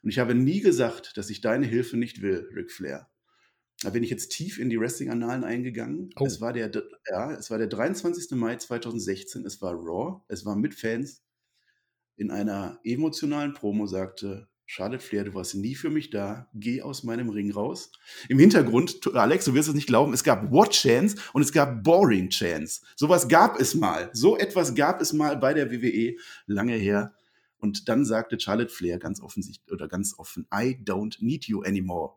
Und ich habe nie gesagt, dass ich deine Hilfe nicht will, Ric Flair. Da bin ich jetzt tief in die Wrestling-Annalen eingegangen. Oh. Es, war der, ja, es war der 23. Mai 2016. Es war Raw. Es war mit Fans. In einer emotionalen Promo sagte Charlotte Flair, du warst nie für mich da. Geh aus meinem Ring raus. Im Hintergrund, Alex, du wirst es nicht glauben, es gab What Chance und es gab Boring Chance. Sowas gab es mal. So etwas gab es mal bei der WWE lange her. Und dann sagte Charlotte Flair ganz offensichtlich oder ganz offen, I don't need you anymore.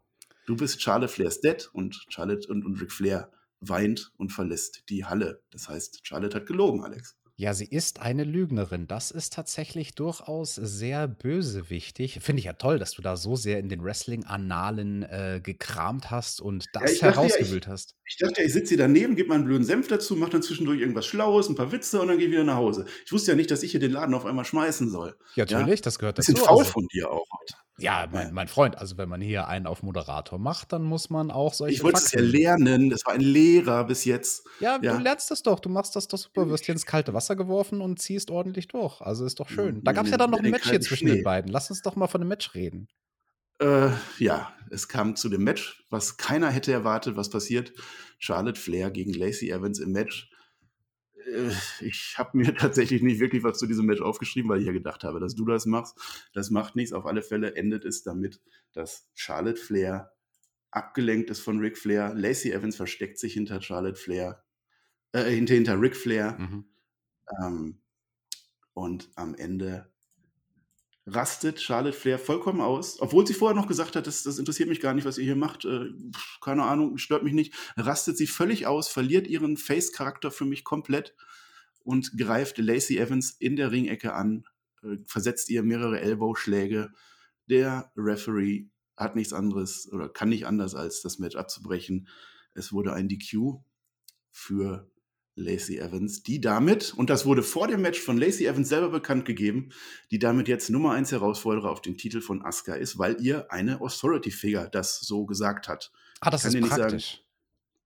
Du bist Charlotte Flairs Dad und Charlotte und, und Ric Flair weint und verlässt die Halle. Das heißt, Charlotte hat gelogen, Alex. Ja, sie ist eine Lügnerin. Das ist tatsächlich durchaus sehr bösewichtig. Finde ich ja toll, dass du da so sehr in den Wrestling-Annalen äh, gekramt hast und das ja, herausgewühlt ja, hast. Ich dachte, ich sitze hier daneben, gebe meinen blöden Senf dazu, mache dann zwischendurch irgendwas Schlaues, ein paar Witze und dann gehe ich wieder nach Hause. Ich wusste ja nicht, dass ich hier den Laden auf einmal schmeißen soll. Ja, natürlich, ja? das gehört dazu. Bisschen faul also. von dir auch heute. Ja, mein, mein, Freund, also wenn man hier einen auf Moderator macht, dann muss man auch solche. Ich wollte es ja lernen, das war ein Lehrer bis jetzt. Ja, ja, du lernst das doch, du machst das doch super, wirst hier ins kalte Wasser geworfen und ziehst ordentlich durch. Also ist doch schön. Da gab es ja dann noch ein Match hier zwischen Schnee. den beiden. Lass uns doch mal von dem Match reden. Äh, ja, es kam zu dem Match, was keiner hätte erwartet, was passiert. Charlotte Flair gegen Lacey Evans im Match. Äh, ich habe mir tatsächlich nicht wirklich was zu diesem Match aufgeschrieben, weil ich ja gedacht habe, dass du das machst. Das macht nichts. Auf alle Fälle endet es damit, dass Charlotte Flair abgelenkt ist von Ric Flair. Lacey Evans versteckt sich hinter Charlotte Flair, äh, hinter, hinter Ric Flair. Mhm. Ähm, und am Ende rastet Charlotte Flair vollkommen aus, obwohl sie vorher noch gesagt hat, das, das interessiert mich gar nicht, was ihr hier macht, äh, keine Ahnung, stört mich nicht, rastet sie völlig aus, verliert ihren Face-Charakter für mich komplett und greift Lacey Evans in der Ringecke an, äh, versetzt ihr mehrere Elbow-Schläge. Der Referee hat nichts anderes oder kann nicht anders, als das Match abzubrechen. Es wurde ein DQ für Lacey Evans, die damit, und das wurde vor dem Match von Lacey Evans selber bekannt gegeben, die damit jetzt Nummer 1 Herausforderer auf den Titel von Asuka ist, weil ihr eine Authority-Figure das so gesagt hat. Ah, das ist praktisch.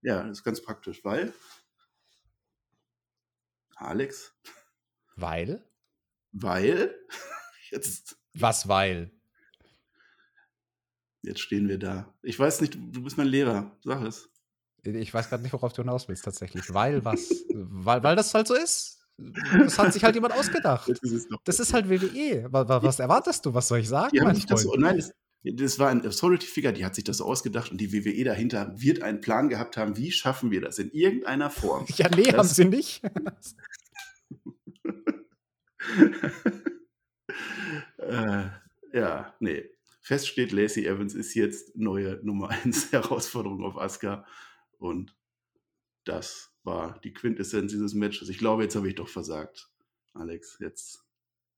Ja, das ist ganz praktisch, weil Alex. Weil? Weil jetzt. Was weil? Jetzt stehen wir da. Ich weiß nicht, du bist mein Lehrer. Sag es. Ich weiß gerade nicht, worauf du hinaus willst, tatsächlich. Weil was? weil, weil das halt so ist. Das hat sich halt jemand ausgedacht. Das ist halt WWE. Was, erwartest du? Was soll ich sagen? Die haben sich das so, nein, das, das war ein Authority-Figure, die hat sich das so ausgedacht und die WWE dahinter wird einen Plan gehabt haben, wie schaffen wir das in irgendeiner Form. Ja, nee, haben sie nicht. äh, ja, nee. Fest steht, Lacey Evans ist jetzt neue Nummer 1 Herausforderung auf Asuka. Und das war die Quintessenz dieses Matches. Ich glaube, jetzt habe ich doch versagt. Alex, jetzt.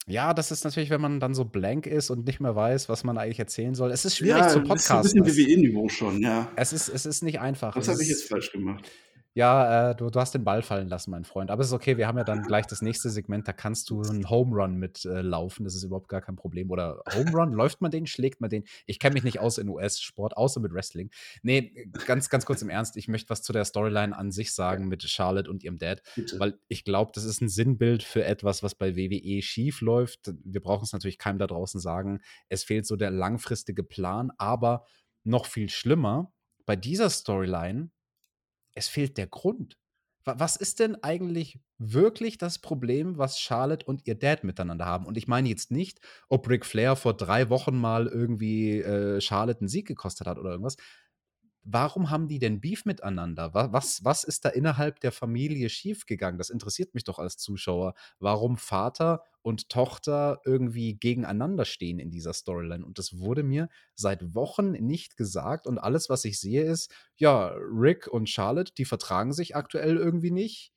Ja, das ist natürlich, wenn man dann so blank ist und nicht mehr weiß, was man eigentlich erzählen soll. Es ist schwierig Ja, zu das ist so 'n podcasten. bisschen Es WWE-Niveau schon, ja. es ist es ist nicht einfach. Was habe ich jetzt falsch gemacht? Ja, äh, du du hast den Ball fallen lassen, mein Freund. Aber es ist okay, wir haben ja dann gleich das nächste Segment, da kannst du 'n Home Run mit, äh, laufen. Das ist überhaupt gar kein Problem. Oder Home Run, läuft man den, schlägt man den? Ich kenne mich nicht aus in US-Sport, außer mit Wrestling. Ne, ganz ganz kurz im Ernst, ich möchte was zu der Storyline an sich sagen mit Charlotte und ihrem Dad, Bitte. weil ich glaube, das ist 'n Sinnbild für etwas, was bei WWE schiefläuft. Wir brauchen's natürlich keinem da draußen sagen. Es fehlt so der langfristige Plan, aber noch viel schlimmer, bei dieser Storyline, es fehlt der Grund. Wa was ist denn eigentlich wirklich das Problem, was Charlotte und ihr Dad miteinander haben? Und ich meine jetzt nicht, ob Ric Flair vor 3 Wochen mal irgendwie, äh, Charlotte 'n Sieg gekostet hat oder irgendwas. Warum haben die denn Beef miteinander? Wa was was ist da innerhalb der Familie schiefgegangen? Das interessiert mich doch als Zuschauer, warum Vater und Tochter irgendwie gegeneinander stehen in dieser Storyline. Und das wurde mir seit Wochen nicht gesagt. Und alles, was ich sehe, ist, ja, Ric und Charlotte, die vertragen sich aktuell irgendwie nicht.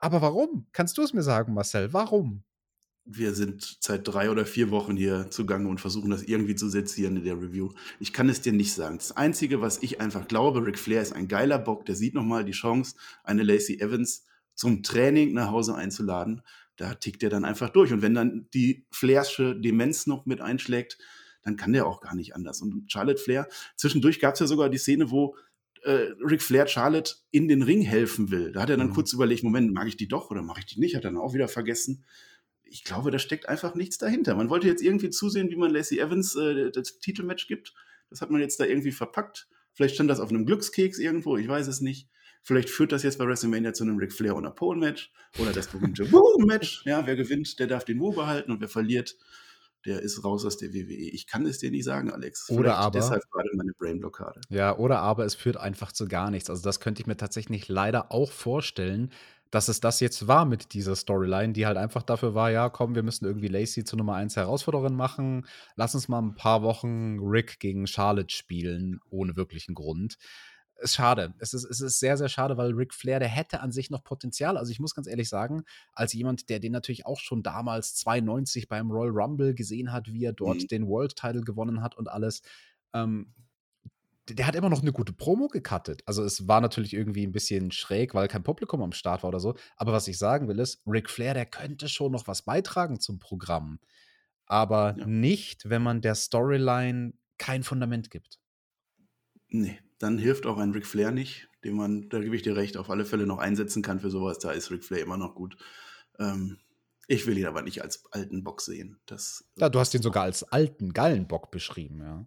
Aber warum? Kannst du es mir sagen, Marcel, warum? Wir sind seit 3 oder 4 Wochen hier zugange und versuchen das irgendwie zu sezieren in der Review. Ich kann es dir nicht sagen. Das Einzige, was ich einfach glaube, Ric Flair ist ein geiler Bock, der sieht noch mal die Chance, eine Lacey Evans zum Training nach Hause einzuladen. Da tickt er dann einfach durch. Und wenn dann die Flairsche Demenz noch mit einschlägt, dann kann der auch gar nicht anders. Und Charlotte Flair zwischendurch gab's ja sogar die Szene, wo, äh, Ric Flair Charlotte in den Ring helfen will. Da hat er dann Mhm. kurz überlegt: „Moment, mag ich die doch oder mache ich die nicht?“ Hat er dann auch wieder vergessen. Ich glaube, da steckt einfach nichts dahinter. Man wollte jetzt irgendwie zusehen, wie man Lacey Evans, äh, das Titelmatch gibt. Das hat man jetzt da irgendwie verpackt. Vielleicht stand das auf 'nem Glückskeks irgendwo, ich weiß es nicht. Vielleicht führt das jetzt bei WrestleMania zu 'nem Ric Flair und Apollo-Match oder das berühmte Woo-Match. Ja, wer gewinnt, der darf den Woo behalten und wer verliert, der ist raus aus der WWE. Ich kann es dir nicht sagen, Alex. Oder Vielleicht aber deshalb grade meine Brainblockade. Ja, oder aber es führt einfach zu gar nichts. Also, das könnte ich mir tatsächlich leider auch vorstellen, dass es das jetzt war mit dieser Storyline, die halt einfach dafür war: „Ja, komm, wir müssen irgendwie Lacey zur Nummer 1 Herausforderin machen. Lass uns mal 'n paar Wochen Ric gegen Charlotte spielen, ohne wirklichen Grund.“ Ist schade. Es ist es ist sehr, sehr schade, weil Ric Flair, der hätte an sich noch Potenzial. Also, ich muss ganz ehrlich sagen, als jemand, der den natürlich auch schon damals 92 beim Royal Rumble gesehen hat, wie er dort Mhm. den World Title gewonnen hat und alles, ähm, der hat immer noch 'ne gute Promo gecuttet. Also, es war natürlich irgendwie 'n bisschen schräg, weil kein Publikum am Start war oder so. Aber was ich sagen will, ist, Ric Flair, der könnte schon noch was beitragen zum Programm, aber Ja. nicht, wenn man der Storyline kein Fundament gibt. Ne, dann hilft auch ein Ric Flair nicht, den man, da gebe ich dir recht, auf alle Fälle noch einsetzen kann für so was. Da ist Ric Flair immer noch gut. Ähm, ich will ihn aber nicht als alten Bock sehen. Das Ja, du hast ihn sogar als alten Gallenbock beschrieben, ja.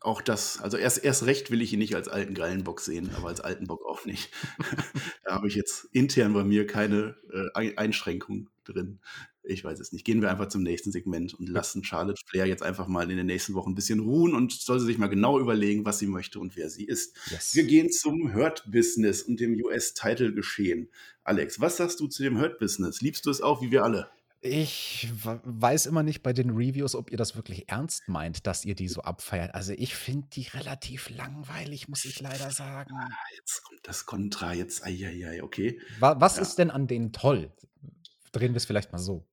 Auch das. Also, erst erst recht will ich ihn nicht als alten Gallenbock sehen, aber als alten Bock auch nicht. Da habe ich jetzt intern bei mir keine, äh, Ei Einschränkung drin. Ich weiß es nicht. Gehen wir einfach zum nächsten Segment und lassen Charlotte Flair jetzt einfach mal in den nächsten Wochen 'n bisschen ruhen und soll sie sich mal genau überlegen, was sie möchte und wer sie ist. Yes. Wir gehen zum Hurt Business und dem US-Title-Geschehen. Alex, was sagst du zu dem Hurt Business? Liebst du es auch wie wir alle? Ich weiß immer nicht bei den Reviews, ob ihr das wirklich ernst meint, dass ihr die so abfeiert. Also, ich finde die relativ langweilig, muss ich leider sagen. Ah, jetzt kommt das Kontra, jetzt ei, ei, ei, okay. Wa was Ja. ist denn an denen toll? Drehen wir's vielleicht mal so.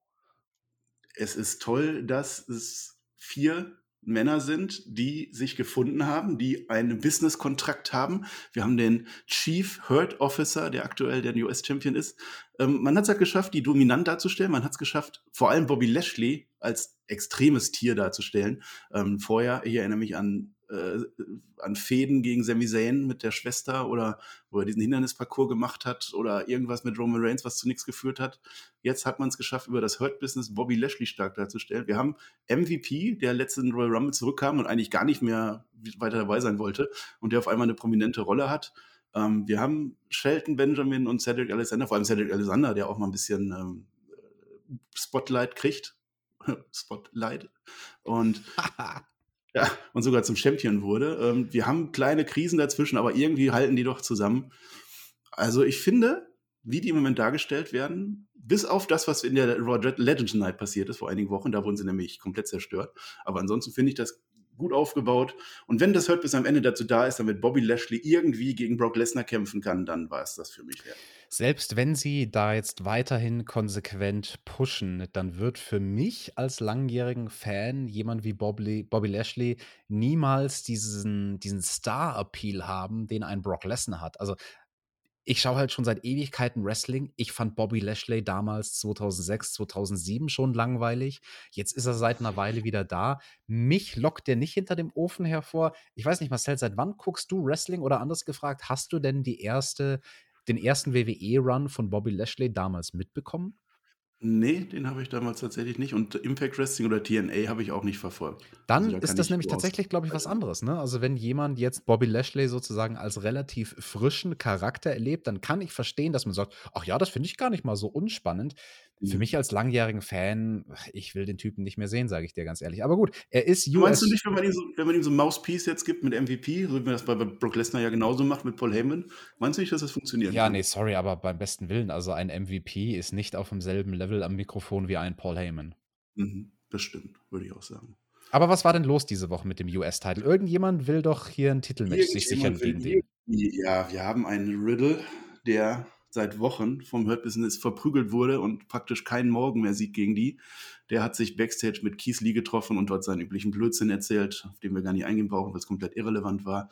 Es ist toll, dass es 4 Männer sind, die sich gefunden haben, die einen Business-Kontrakt haben. Wir haben den Chief Hurt Officer, der aktuell der US-Champion ist. Ähm, man hat's halt geschafft, die dominant darzustellen. Man hat's geschafft, vor allem Bobby Lashley als extremes Tier darzustellen. Ähm, vorher, ich erinnere mich an, äh, an Fehden gegen Sami Zayn mit der Schwester oder wo er diesen Hindernisparcours gemacht hat oder irgendwas mit Roman Reigns, was zu nix geführt hat. Jetzt hat man's geschafft, über das Hurt Business Bobby Lashley stark darzustellen. Wir haben MVP, der letzten Royal Rumble zurückkam und eigentlich gar nicht mehr weiter dabei sein wollte und der auf einmal 'ne prominente Rolle hat. Ähm, wir haben Shelton Benjamin und Cedric Alexander, vor allem Cedric Alexander, der auch mal 'n bisschen, ähm, äh, Spotlight kriegt. Spotlight. Und ja, und sogar zum Champion wurde. Ähm, wir haben kleine Krisen dazwischen, aber irgendwie halten die doch zusammen. Also, ich finde, wie die im Moment dargestellt werden, bis auf das, was in der Raw Legends Night passiert ist vor einigen Wochen, da wurden sie nämlich komplett zerstört. Aber ansonsten finde ich, dass gut aufgebaut. Und wenn das Hurt bis am Ende dazu da ist, damit Bobby Lashley irgendwie gegen Brock Lesnar kämpfen kann, dann war es das für mich wert. Selbst wenn sie da jetzt weiterhin konsequent pushen, dann wird für mich als langjährigen Fan jemand wie Bobby, Bobby Lashley niemals diesen, diesen Star-Appeal haben, den ein Brock Lesnar hat. Also ich schaue halt schon seit Ewigkeiten Wrestling. Ich fand Bobby Lashley damals 2006, 2007 schon langweilig. Jetzt ist er seit einer Weile wieder da. Mich lockt der nicht hinter dem Ofen hervor. Ich weiß nicht, Marcel, seit wann guckst du Wrestling oder anders gefragt, hast du denn die erste, den ersten WWE-Run von Bobby Lashley damals mitbekommen? Nee, den habe ich damals tatsächlich nicht und Impact Wrestling oder TNA habe ich auch nicht verfolgt. Dann also, da ist das nämlich tatsächlich, glaube ich, was anderes, ne? Also, wenn jemand jetzt Bobby Lashley sozusagen als relativ frischen Charakter erlebt, dann kann ich verstehen, dass man sagt: „Ach ja, das finde ich gar nicht mal so unspannend.“ Für mhm. mich als langjährigen Fan, ich will den Typen nicht mehr sehen, sage ich dir ganz ehrlich. Aber gut, er ist US. Meinst du nicht, wenn man ihm so, wenn man ihm so Mouthpiece jetzt gibt mit MVP, so wie man das bei Brock Lesnar ja genauso macht mit Paul Heyman, meinst du nicht, dass das funktioniert? Ja, nee, sorry, aber beim besten Willen, also ein MVP ist nicht auf demselben Level am Mikrofon wie ein Paul Heyman. Mhm, das stimmt, würde ich auch sagen. Aber was war denn los diese Woche mit dem US-Titel? Irgendjemand will doch hier ein Titelmatch sich sichern gegen den. Ja, wir haben einen Riddle, der seit Wochen vom Hurt Business verprügelt wurde und praktisch keinen Morgen mehr sieht gegen die. Der hat sich backstage mit Keith Lee getroffen und dort seinen üblichen Blödsinn erzählt, auf den wir gar nicht eingehen brauchen, weil es komplett irrelevant war.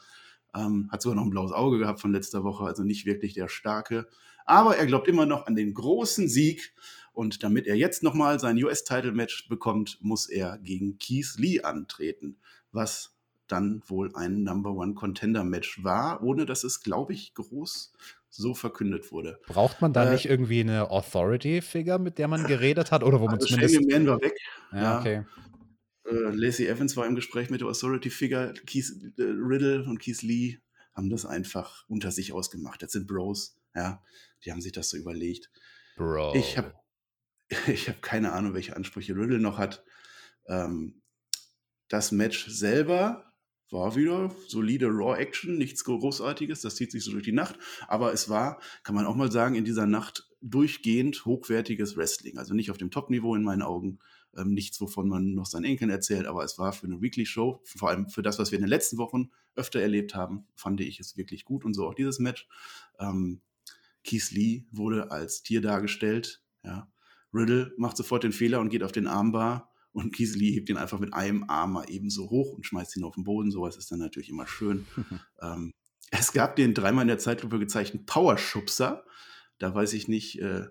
Ähm, hat sogar noch ein blaues Auge gehabt von letzter Woche, also nicht wirklich der Starke. Aber er glaubt immer noch an den großen Sieg. Und damit er jetzt nochmal sein US-Title-Match bekommt, muss er gegen Keith Lee antreten. Was dann wohl ein Number One Contender Match war, ohne dass es, glaube ich, groß so verkündet wurde. Braucht man da äh, nicht irgendwie eine Authority-Figure, mit der man geredet hat? Oder wo man also zumindest. Shane McMahon war weg. Ja, ja. okay. Äh, Lacey Evans war im Gespräch mit der Authority-Figure. Keith äh, Riddle und Keith Lee haben das einfach unter sich ausgemacht. Das sind Bros. Ja, die haben sich das so überlegt. Bro. Ich habe ich hab keine Ahnung, welche Ansprüche Riddle noch hat. Ähm, das Match selber war wieder solide Raw-Action, nichts Großartiges, das zieht sich so durch die Nacht, aber es war, kann man auch mal sagen, in dieser Nacht durchgehend hochwertiges Wrestling. Also nicht auf dem Top-Niveau in meinen Augen, ähm, nichts, wovon man noch seinen Enkeln erzählt, aber es war für eine Weekly-Show, vor allem für das, was wir in den letzten Wochen öfter erlebt haben, fand ich es wirklich gut und so auch dieses Match. Ähm, Keith Lee wurde als Tier dargestellt, ja. Riddle macht sofort den Fehler und geht auf den Armbar und Kieseli hebt ihn einfach mit einem Arm mal eben so hoch und schmeißt ihn auf den Boden. Sowas ist dann natürlich immer schön. ähm, es gab den dreimal in der Zeitlupe gezeigten Powerschubser. Da weiß ich nicht, äh,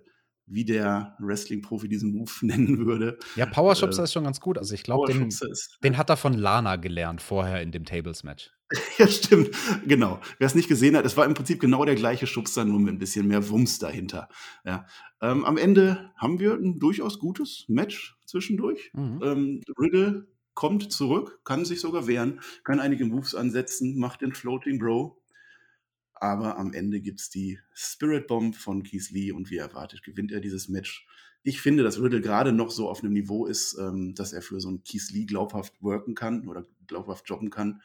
wie der Wrestling-Profi diesen Move nennen würde. Ja, Powerschubser äh, ist schon ganz gut. Also ich glaube, den, den hat er von Lana gelernt vorher in dem Tables-Match. ja, stimmt. Genau. Wer es nicht gesehen hat, es war im Prinzip genau der gleiche Schubser, nur mit ein bisschen mehr Wumms dahinter. Ja. Ähm, am Ende haben wir ein durchaus gutes Match zwischendurch. Mhm. Ähm, Riddle kommt zurück, kann sich sogar wehren, kann einige Moves ansetzen, macht den Floating Bro. Aber am Ende gibt es die Spirit Bomb von Keith Lee und wie erwartet gewinnt er dieses Match. Ich finde, dass Riddle gerade noch so auf einem Niveau ist, ähm, dass er für so einen Keith Lee glaubhaft worken kann oder glaubhaft jobben kann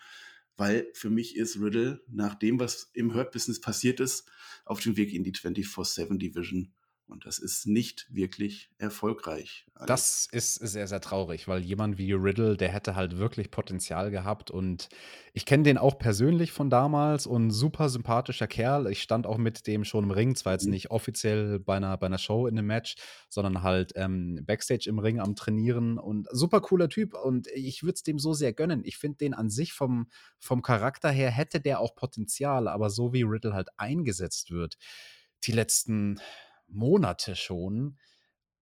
weil für mich ist Riddle, nach dem, was im Hurt-Business passiert ist, auf dem Weg in die 24-7 Division und das ist nicht wirklich erfolgreich. Alex. Das ist sehr, sehr traurig, weil jemand wie Riddle, der hätte halt wirklich Potenzial gehabt. Und ich kenne den auch persönlich von damals und super sympathischer Kerl. Ich stand auch mit dem schon im Ring, zwar jetzt mhm. nicht offiziell bei einer, bei einer Show in einem Match, sondern halt ähm, Backstage im Ring am Trainieren und super cooler Typ. Und ich würde es dem so sehr gönnen. Ich finde den an sich vom, vom Charakter her hätte der auch Potenzial, aber so wie Riddle halt eingesetzt wird, die letzten Monate schon.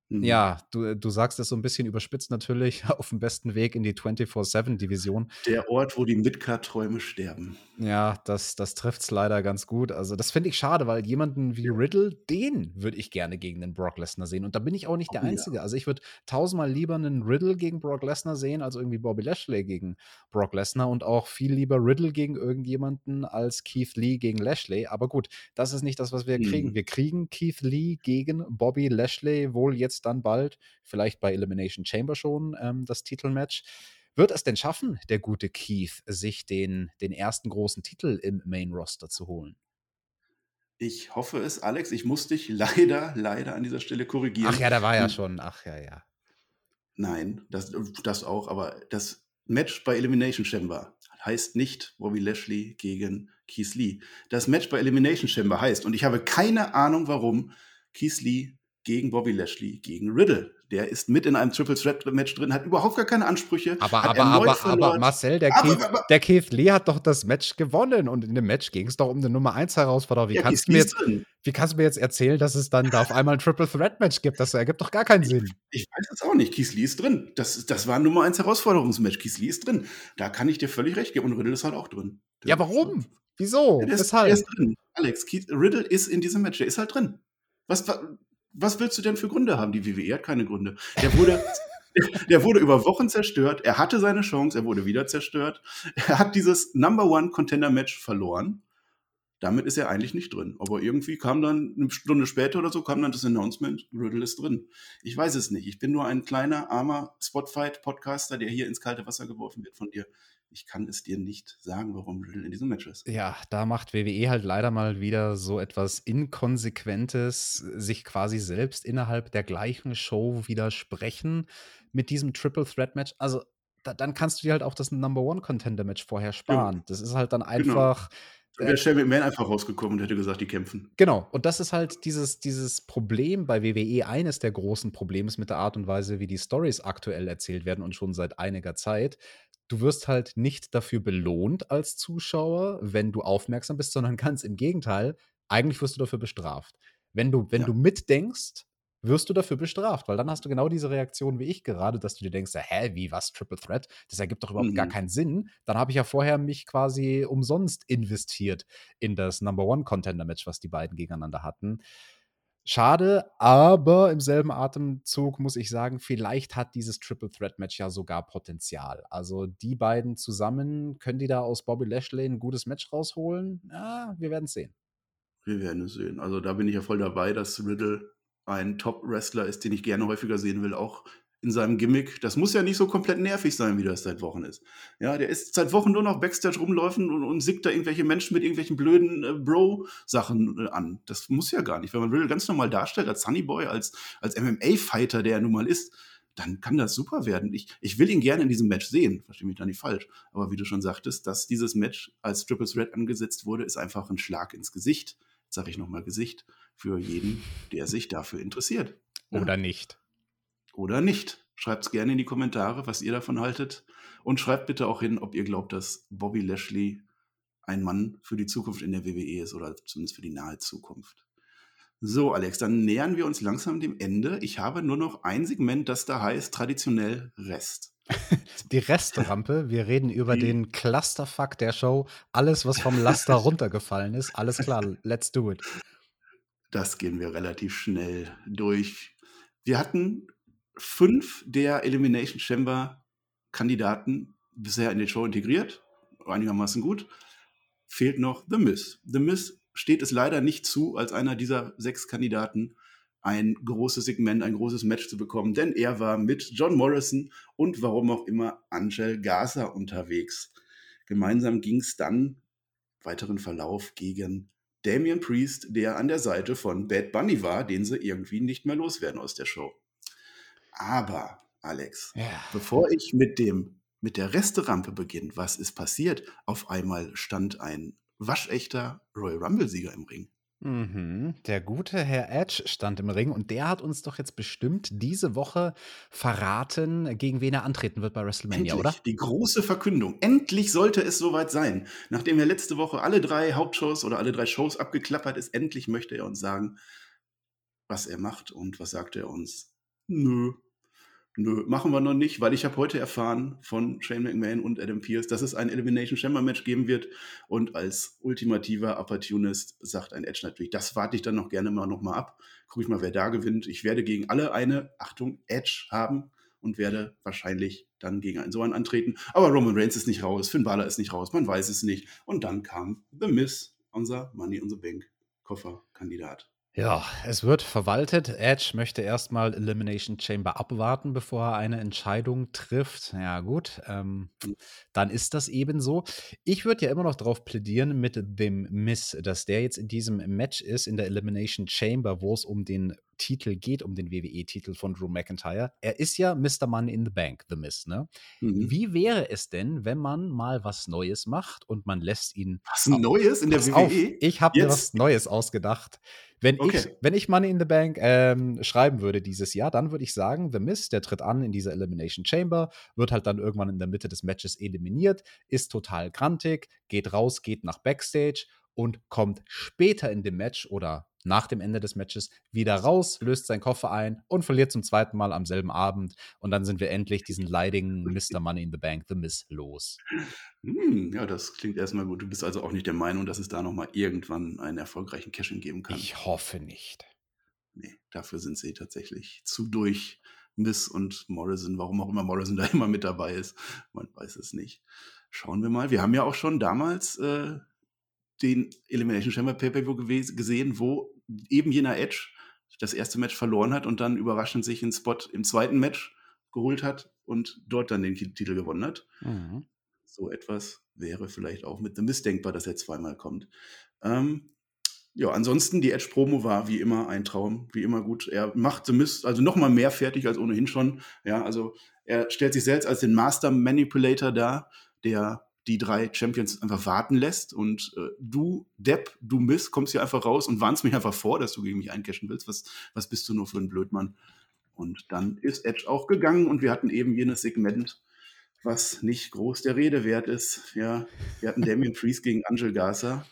Mhm. Ja, du, du sagst es so ein bisschen überspitzt natürlich, auf dem besten Weg in die 24-7-Division. Der Ort, wo die Midcard-Träume sterben. Ja, das, das trifft es leider ganz gut. Also, das finde ich schade, weil jemanden wie Riddle, den würde ich gerne gegen den Brock Lesnar sehen. Und da bin ich auch nicht der oh, Einzige. Ja. Also, ich würde tausendmal lieber einen Riddle gegen Brock Lesnar sehen, als irgendwie Bobby Lashley gegen Brock Lesnar und auch viel lieber Riddle gegen irgendjemanden als Keith Lee gegen Lashley. Aber gut, das ist nicht das, was wir mhm. kriegen. Wir kriegen Keith Lee gegen Bobby Lashley wohl jetzt dann bald, vielleicht bei Elimination Chamber schon, ähm, das Titelmatch. Wird es denn schaffen, der gute Keith, sich den, den ersten großen Titel im Main Roster zu holen? Ich hoffe es, Alex. Ich muss dich leider, leider an dieser Stelle korrigieren. Ach ja, da war ja schon. Ach ja, ja. Nein, das, das auch, aber das Match bei Elimination Chamber heißt nicht Bobby Lashley gegen Keith Lee. Das Match bei Elimination Chamber heißt, und ich habe keine Ahnung warum, Keith Lee gegen Bobby Lashley gegen Riddle. Der ist mit in einem Triple Threat Match drin, hat überhaupt gar keine Ansprüche. Aber, aber, aber, aber, Marcel, der, aber, Keith, aber, der Keith Lee hat doch das Match gewonnen und in dem Match ging es doch um den Nummer 1 Herausforderer. Wie, ja, kannst du mir jetzt, wie kannst du mir jetzt erzählen, dass es dann da auf einmal ein Triple Threat Match gibt? Das ergibt doch gar keinen Sinn. Ich, ich weiß es auch nicht. Keith Lee ist drin. Das, das war ein Nummer 1 Herausforderungsmatch. Keith Lee ist drin. Da kann ich dir völlig recht geben. Und Riddle ist halt auch drin. Der ja, warum? Wieso? Der ist, Weshalb? Der ist drin. Alex, Keith, Riddle ist in diesem Match. Der ist halt drin. Was, was willst du denn für Gründe haben? Die WWE hat keine Gründe. Der wurde, der wurde über Wochen zerstört. Er hatte seine Chance, er wurde wieder zerstört. Er hat dieses Number One Contender Match verloren. Damit ist er eigentlich nicht drin. Aber irgendwie kam dann eine Stunde später oder so, kam dann das Announcement, Riddle ist drin. Ich weiß es nicht. Ich bin nur ein kleiner, armer Spotfight-Podcaster, der hier ins kalte Wasser geworfen wird von dir ich kann es dir nicht sagen, warum Riddle in diesem Match ist. Ja, da macht WWE halt leider mal wieder so etwas Inkonsequentes, sich quasi selbst innerhalb der gleichen Show widersprechen mit diesem Triple Threat Match. Also da, dann kannst du dir halt auch das Number One Contender Match vorher sparen. Ja. Das ist halt dann genau. einfach. Genau. Wäre äh, Shane McMahon einfach rausgekommen und hätte gesagt, die kämpfen. Genau. Und das ist halt dieses, dieses Problem bei WWE, eines der großen Probleme mit der Art und Weise, wie die Stories aktuell erzählt werden und schon seit einiger Zeit du wirst halt nicht dafür belohnt als Zuschauer, wenn du aufmerksam bist, sondern ganz im Gegenteil, eigentlich wirst du dafür bestraft. Wenn du, wenn ja. du mitdenkst, wirst du dafür bestraft, weil dann hast du genau diese Reaktion wie ich gerade, dass du dir denkst, hä, wie was, Triple Threat? Das ergibt doch überhaupt mhm. gar keinen Sinn. Dann habe ich ja vorher mich quasi umsonst investiert in das Number One Contender Match, was die beiden gegeneinander hatten. Schade, aber im selben Atemzug muss ich sagen, vielleicht hat dieses Triple Threat Match ja sogar Potenzial. Also die beiden zusammen, können die da aus Bobby Lashley ein gutes Match rausholen? Ja, wir werden es sehen. Wir werden es sehen. Also da bin ich ja voll dabei, dass Riddle ein Top-Wrestler ist, den ich gerne häufiger sehen will, auch in seinem Gimmick. Das muss ja nicht so komplett nervig sein, wie das seit Wochen ist. Ja, der ist seit Wochen nur noch Backstage rumläufen und, und sickt da irgendwelche Menschen mit irgendwelchen blöden äh, Bro-Sachen äh, an. Das muss ja gar nicht. Wenn man Riddle ganz normal darstellt, als Sunnyboy, als, als MMA-Fighter, der er nun mal ist, dann kann das super werden. Ich, ich will ihn gerne in diesem Match sehen, verstehe mich da nicht falsch. Aber wie du schon sagtest, dass dieses Match als Triple Threat angesetzt wurde, ist einfach ein Schlag ins Gesicht. Sage ich nochmal Gesicht für jeden, der sich dafür interessiert. Oder ja. nicht oder nicht. Schreibt es gerne in die Kommentare, was ihr davon haltet. Und schreibt bitte auch hin, ob ihr glaubt, dass Bobby Lashley ein Mann für die Zukunft in der WWE ist oder zumindest für die nahe Zukunft. So, Alex, dann nähern wir uns langsam dem Ende. Ich habe nur noch ein Segment, das da heißt traditionell Rest. Die Restrampe. Wir reden über den Clusterfuck der Show. Alles, was vom Laster runtergefallen ist. Alles klar, let's do it. Das gehen wir relativ schnell durch. Wir hatten fünf der Elimination Chamber Kandidaten bisher in die Show integriert, einigermaßen gut. Fehlt noch The Miz. The Miz steht es leider nicht zu, als einer dieser sechs Kandidaten ein großes Segment, ein großes Match zu bekommen, denn er war mit John Morrison und warum auch immer Angel Gaza unterwegs. Gemeinsam ging es dann weiteren Verlauf gegen Damian Priest, der an der Seite von Bad Bunny war, den sie irgendwie nicht mehr loswerden aus der Show. Aber, Alex, ja. bevor ich mit dem mit der Resterampe beginne, was ist passiert? Auf einmal stand ein waschechter Royal Rumble-Sieger im Ring. Mhm. Der gute Herr Edge stand im Ring und der hat uns doch jetzt bestimmt diese Woche verraten, gegen wen er antreten wird bei WrestleMania, Endlich, oder? Die große Verkündung. Endlich sollte es soweit sein. Nachdem er letzte Woche alle drei Hauptshows oder alle drei Shows abgeklappert ist, endlich möchte er uns sagen, was er macht und was sagt er uns? Nö, Nö, machen wir noch nicht, weil ich habe heute erfahren von Shane McMahon und Adam Pierce, dass es ein Elimination Chamber Match geben wird. Und als ultimativer Opportunist sagt ein Edge natürlich, das warte ich dann noch gerne mal noch mal ab. Gucke ich mal, wer da gewinnt. Ich werde gegen alle eine, Achtung, Edge haben und werde wahrscheinlich dann gegen einen so einen antreten. Aber Roman Reigns ist nicht raus, Finn Balor ist nicht raus, man weiß es nicht. Und dann kam The Miss, unser Money on the Bank Kofferkandidat. Ja, es wird verwaltet. Edge möchte erstmal Elimination Chamber abwarten, bevor er eine Entscheidung trifft. Ja, gut, ähm, dann ist das eben so. Ich würde ja immer noch darauf plädieren mit dem Miss, dass der jetzt in diesem Match ist, in der Elimination Chamber, wo es um den Titel geht, um den WWE-Titel von Drew McIntyre. Er ist ja Mr. Money in the Bank, The Miss, ne? Mhm. Wie wäre es denn, wenn man mal was Neues macht und man lässt ihn. Was Neues in der WWE? Auf, ich habe mir was Neues ausgedacht. Wenn, okay. ich, wenn ich Money in the Bank ähm, schreiben würde dieses Jahr, dann würde ich sagen, The Miz, der tritt an in dieser Elimination Chamber, wird halt dann irgendwann in der Mitte des Matches eliminiert, ist total grantig, geht raus, geht nach Backstage und kommt später in dem Match oder nach dem Ende des Matches wieder raus, löst seinen Koffer ein und verliert zum zweiten Mal am selben Abend. Und dann sind wir endlich diesen leidigen Mr. Money in the Bank, The Miss, los. Hm, ja, das klingt erstmal gut. Du bist also auch nicht der Meinung, dass es da nochmal irgendwann einen erfolgreichen Cash-In geben kann? Ich hoffe nicht. Nee, dafür sind sie tatsächlich zu durch. Miss und Morrison, warum auch immer Morrison da immer mit dabei ist, man weiß es nicht. Schauen wir mal. Wir haben ja auch schon damals äh, den Elimination Chamber Pay-Per-View gesehen, wo eben jener Edge das erste Match verloren hat und dann überraschend sich einen Spot im zweiten Match geholt hat und dort dann den Titel gewonnen hat. Mhm. So etwas wäre vielleicht auch mit The Miss denkbar, dass er zweimal kommt. Ähm, ja, ansonsten, die Edge-Promo war wie immer ein Traum, wie immer gut. Er macht The Miss also noch mal mehr fertig als ohnehin schon. Ja, also er stellt sich selbst als den Master Manipulator dar, der die drei Champions einfach warten lässt und äh, du, Depp, du Miss, kommst hier einfach raus und warnst mich einfach vor, dass du gegen mich eincashen willst. Was, was bist du nur für ein Blödmann? Und dann ist Edge auch gegangen und wir hatten eben jenes Segment, was nicht groß der Rede wert ist. Ja, wir hatten Damien Priest gegen Angel Garza.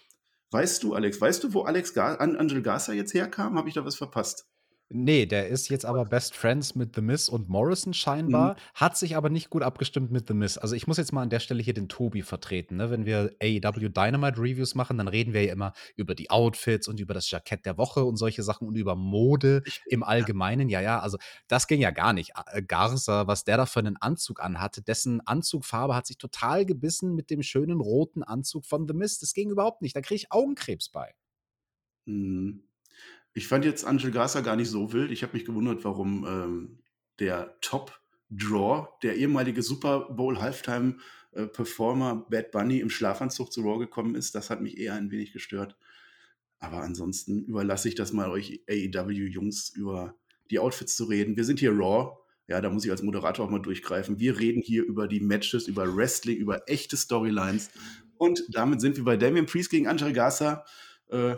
Weißt du, Alex, weißt du, wo Alex Gar Angel Garza jetzt herkam? Habe ich da was verpasst? Nee, der ist jetzt aber Best Friends mit The Miz und Morrison scheinbar, mhm. hat sich aber nicht gut abgestimmt mit The Miz. Also ich muss jetzt mal an der Stelle hier den Tobi vertreten. Ne? Wenn wir AEW Dynamite Reviews machen, dann reden wir ja immer über die Outfits und über das Jackett der Woche und solche Sachen und über Mode im Allgemeinen. Ja, ja, also das ging ja gar nicht. Äh, Garza, was der da für einen Anzug anhatte, dessen Anzugfarbe hat sich total gebissen mit dem schönen roten Anzug von The Miz. Das ging überhaupt nicht. Da kriege ich Augenkrebs bei. Mhm. Ich fand jetzt Angel Garza gar nicht so wild. Ich habe mich gewundert, warum ähm, der Top-Draw, der ehemalige Super Bowl Halftime-Performer Bad Bunny im Schlafanzug zu Raw gekommen ist. Das hat mich eher ein wenig gestört. Aber ansonsten überlasse ich das mal euch AEW-Jungs über die Outfits zu reden. Wir sind hier Raw. Ja, da muss ich als Moderator auch mal durchgreifen. Wir reden hier über die Matches, über Wrestling, über echte Storylines. Und damit sind wir bei Damian Priest gegen Angel Garza. Äh,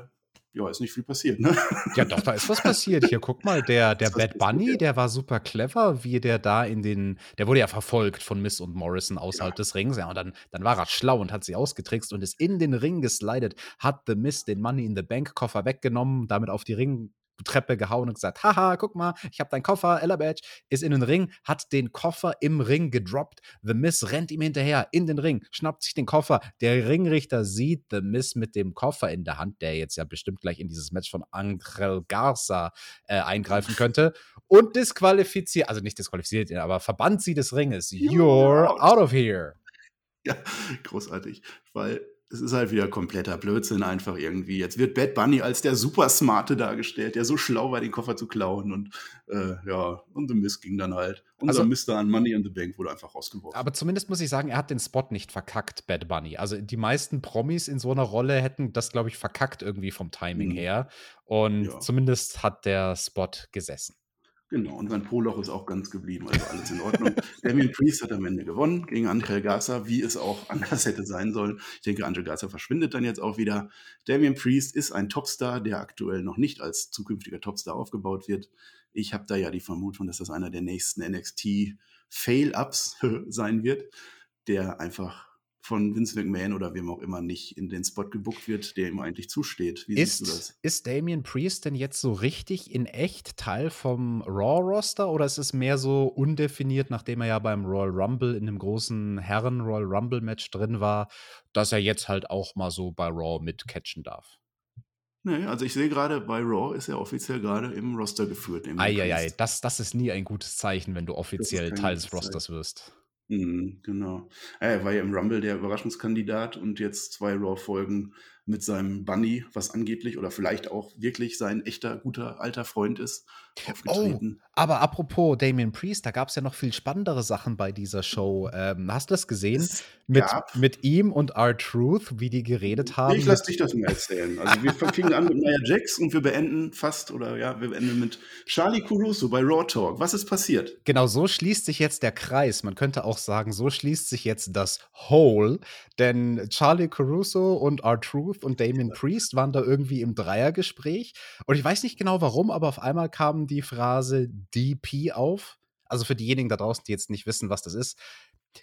ja, ist nicht viel passiert, ne? Ja, doch, da ist was passiert. Hier, guck mal, der, der Bad Bunny, der war super clever, wie der da in den, der wurde ja verfolgt von Miss und Morrison außerhalb ja. des Rings, ja, und dann, dann war er schlau und hat sie ausgetrickst und ist in den Ring geslidet, hat The Miss den Money in the Bank Koffer weggenommen, damit auf die Ring Treppe gehauen und gesagt, haha, guck mal, ich habe deinen Koffer, Ella Badge, ist in den Ring, hat den Koffer im Ring gedroppt. The Miss rennt ihm hinterher in den Ring, schnappt sich den Koffer. Der Ringrichter sieht The Miss mit dem Koffer in der Hand, der jetzt ja bestimmt gleich in dieses Match von Angel Garza äh, eingreifen könnte und disqualifiziert, also nicht disqualifiziert, aber verbannt sie des Ringes. You're out of here. Ja, großartig, weil es ist halt wieder kompletter Blödsinn einfach irgendwie. Jetzt wird Bad Bunny als der super Smarte dargestellt, der so schlau war, den Koffer zu klauen und äh, ja, und The Mist ging dann halt. Unser also, Mister an Money in the Bank wurde einfach rausgeworfen. Aber zumindest muss ich sagen, er hat den Spot nicht verkackt, Bad Bunny. Also die meisten Promis in so einer Rolle hätten das, glaube ich, verkackt irgendwie vom Timing mhm. her. Und ja. zumindest hat der Spot gesessen. Genau, und sein Poloch ist auch ganz geblieben, also alles in Ordnung. Damien Priest hat am Ende gewonnen gegen Angel Garza, wie es auch anders hätte sein sollen. Ich denke, Angel Garza verschwindet dann jetzt auch wieder. Damien Priest ist ein Topstar, der aktuell noch nicht als zukünftiger Topstar aufgebaut wird. Ich habe da ja die Vermutung, dass das einer der nächsten NXT Fail-Ups sein wird, der einfach von Vince McMahon oder wem auch immer nicht in den Spot gebuckt wird, der ihm eigentlich zusteht. Wie ist, siehst du das? Ist Damian Priest denn jetzt so richtig in echt Teil vom Raw-Roster oder ist es mehr so undefiniert, nachdem er ja beim Royal Rumble in dem großen Herren-Royal Rumble-Match drin war, dass er jetzt halt auch mal so bei Raw mitcatchen darf? Nee, also ich sehe gerade, bei Raw ist er offiziell gerade im Roster geführt. Eieiei, das, das ist nie ein gutes Zeichen, wenn du offiziell Teil des Rosters wirst. Mhm, genau. Ja, er war ja im Rumble der Überraschungskandidat und jetzt zwei Raw-Folgen mit seinem Bunny, was angeblich oder vielleicht auch wirklich sein echter, guter, alter Freund ist, Oh, aufgetreten. aber apropos Damien Priest, da gab's ja noch viel spannendere Sachen bei dieser Show. Ähm, hast du das gesehen? Es Mit gab mit ihm und R-Truth, wie die geredet haben Ich mit lasse dich das mal erzählen. Also, wir fingen an mit Nia Jax und wir beenden fast oder ja, wir beenden mit Charlie Caruso bei Raw Talk. Was ist passiert? Genau, so schließt sich jetzt der Kreis. Man könnte auch sagen, so schließt sich jetzt das Whole, denn Charlie Caruso und R-Truth und Damien Priest waren da irgendwie im Dreiergespräch und ich weiß nicht genau warum, aber auf einmal kam die Phrase DP auf. Also, für diejenigen da draußen, die jetzt nicht wissen, was das ist.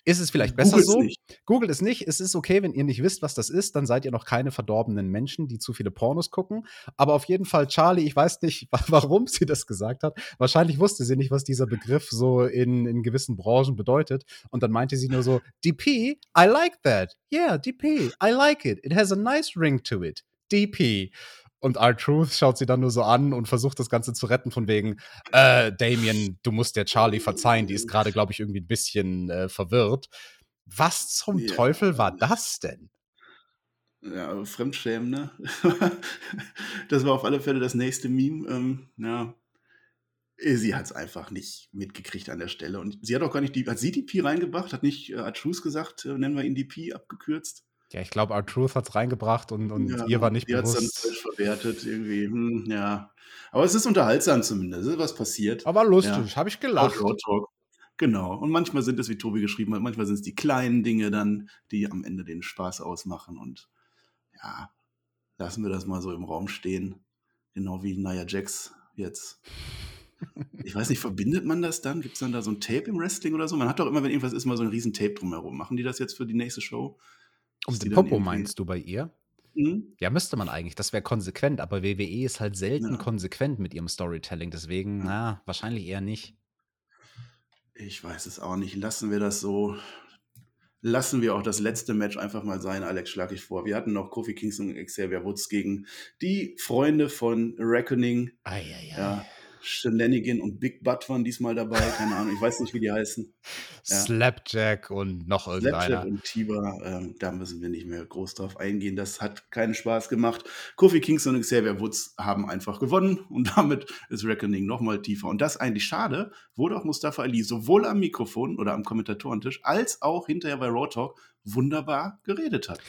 Ist es vielleicht besser Googles so? nicht. Googelt es nicht. Es ist okay, wenn ihr nicht wisst, was das ist, dann seid ihr noch keine verdorbenen Menschen, die zu viele Pornos gucken. Aber auf jeden Fall Charlie, ich weiß nicht, wa warum sie das gesagt hat. Wahrscheinlich wusste sie nicht, was dieser Begriff so in in gewissen Branchen bedeutet. Und dann meinte sie nur so: „DP, I like that. Yeah, DP, I like it. It has a nice ring to it. DP.“ Und R-Truth schaut sie dann nur so an und versucht das Ganze zu retten von wegen: „Äh, Damien, du musst der Charlie verzeihen, die ist grade, glaube ich, irgendwie 'n bisschen, äh, verwirrt.“ Was zum Ja. Teufel war das denn? Ja, Fremdschämen, ne? Das war auf alle Fälle das nächste Meme. Ähm, ja. Äh, sie hat's einfach nicht mitgekriegt an der Stelle und sie hat auch gar nicht die hat sie DP reingebracht? Hat nicht, äh, R-Truth gesagt, äh, nennen wir ihn DP abgekürzt? Ja, ich glaube, R-Truth hat's reingebracht und und Ja, ihr war nicht die hat's dann bewusst falsch verwertet irgendwie, hm, ja. Aber es ist unterhaltsam zumindest. Es ist was passiert. Aber Ja. lustig, habe ich gelacht. Raw Talk. Genau. Und manchmal sind es, wie Tobi geschrieben hat, manchmal sind's die kleinen Dinge dann, die am Ende den Spaß ausmachen und ja, lassen wir das mal so im Raum stehen. Genau wie Nia Jax jetzt. Ich weiß nicht, verbindet man das dann? Gibt's dann da so 'n Tape im Wrestling oder so? Man hat doch immer, wenn irgendwas ist, mal so 'n riesen Tape drumherum. Machen die das jetzt für die nächste Show? Um den Popo meinst du bei ihr? Mhm. Ja, müsste man eigentlich. Das wäre konsequent, aber WWE ist halt selten Ja. konsequent mit ihrem Storytelling, deswegen, Ja. na, wahrscheinlich eher nicht. Ich weiß es auch nicht. Lassen wir das so. Lassen wir auch das letzte Match einfach mal sein. Alex, schlage ich vor. Wir hatten noch Kofi Kingston und Xavier Woods gegen die Freunde von Reckoning. Ei, ei, ei. Ja, Shenanigan und Big Butt waren diesmal dabei. Keine Ahnung, ich weiß nicht, wie die heißen. Ja. Slapjack und noch Slapjack irgendeiner. und Tiber, ähm, da müssen wir nicht mehr groß drauf eingehen. Das hat keinen Spaß gemacht. Kofi Kingston und Xavier Woods haben einfach gewonnen und damit ist Reckoning nochmal tiefer. Und das eigentlich schade, wo doch Mustafa Ali sowohl am Mikrofon oder am Kommentatorentisch als auch hinterher bei Raw Talk wunderbar geredet hat.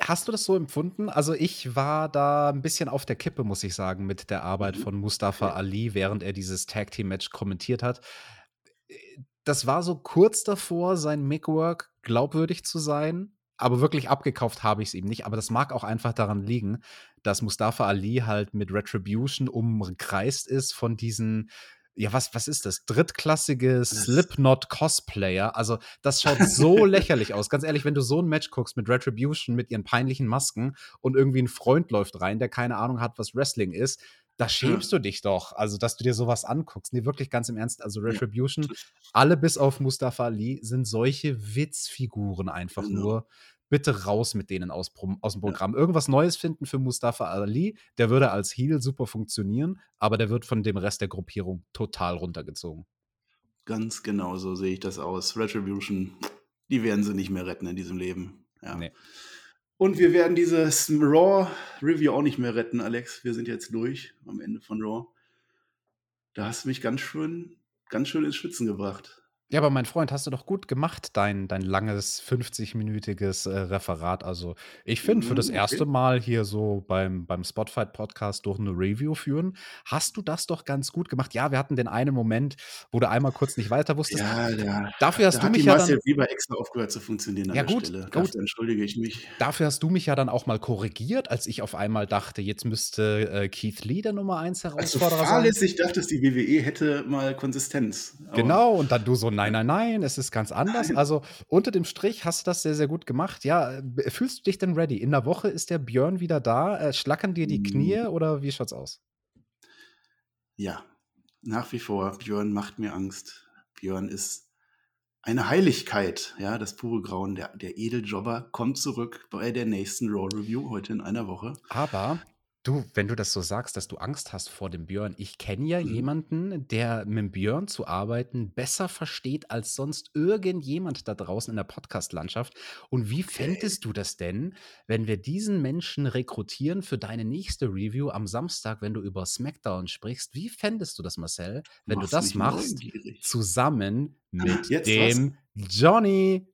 Hast du das so empfunden? Also, ich war da 'n bisschen auf der Kippe, muss ich sagen, mit der Arbeit Mhm. von Mustafa. Ali, während er dieses Tag-Team-Match kommentiert hat. Äh, das war so kurz davor, sein Mic-Work glaubwürdig zu sein, aber wirklich abgekauft habe ich's ihm nicht. Aber das mag auch einfach daran liegen, dass Mustafa Ali halt mit Retribution umkreist ist von diesen ja, was was ist das? Drittklassige Slipknot-Cosplayer. Also, das schaut so lächerlich aus. Ganz ehrlich, wenn du so 'n Match guckst mit Retribution, mit ihren peinlichen Masken und irgendwie 'n Freund läuft rein, der keine Ahnung hat, was Wrestling ist, da schämst du dich doch. Also, dass du dir so was anguckst. Ne, wirklich ganz im Ernst. Also. Retribution, alle bis auf Mustafa Ali sind solche Witzfiguren einfach Genau. nur. Bitte raus mit denen aus aus'm Ja. Programm. Irgendwas Neues finden für Mustafa Ali. Der würde als Heel super funktionieren, aber der wird von dem Rest der Gruppierung total runtergezogen. Ganz genau so sehe ich das aus. Retribution, die werden sie nicht mehr retten in diesem Leben. Ja. Ne. Und wir werden dieses Raw-Review auch nicht mehr retten, Alex. Wir sind jetzt durch am Ende von Raw. Da hast du mich ganz schön ganz schön ins Schwitzen gebracht. Ja, aber mein Freund, hast du doch gut gemacht, dein dein langes 50-minütiges, äh, Referat. Also, ich finde, für das Mhm, erste. Mal hier so beim beim Spotfight-Podcast durch 'ne Review führen, hast du das doch ganz gut gemacht. Ja, wir hatten den einen Moment, wo du einmal kurz nicht weiter wusstest. Ja, da Dafür hast da du mich ja dann Weber extra aufgehört zu funktionieren an Ja, der gut, Stelle. gut. Dafür entschuldige ich mich. Dafür hast du mich ja dann auch mal korrigiert, als ich auf einmal dachte, jetzt müsste, äh, Keith Lee der Nummer 1 Als du Herausforderer sein. fahrlässig dachtest, die WWE hätte mal Konsistenz. Genau, und dann du so: „Nein, ja. nein, nein, es ist ganz anders.“ Nein. Also, unter dem Strich hast du das sehr, sehr gut gemacht. Ja, fühlst du dich denn ready? In 'ner Woche ist der Björn wieder da. Äh, schlackern dir die Knie Hm. oder wie schaut's aus? Ja, nach wie vor, Björn macht mir Angst. Björn ist eine Heiligkeit, ja, das pure Grauen. Der der Edeljobber kommt zurück bei der nächsten Raw Review heute in einer Woche. Aber Du, wenn du das so sagst, dass du Angst hast vor dem Björn. Ich kenne ja mhm. jemanden, der mit dem Björn zu arbeiten besser versteht als sonst irgendjemand da draußen in der Podcast-Landschaft. Und wie fändest du das denn, wenn wir diesen Menschen rekrutieren für deine nächste Review am Samstag, wenn du über SmackDown sprichst? Wie fändest du das, Marcel, wenn Mach's du das machst, neugierig. zusammen mit Jetzt dem was? Johnny?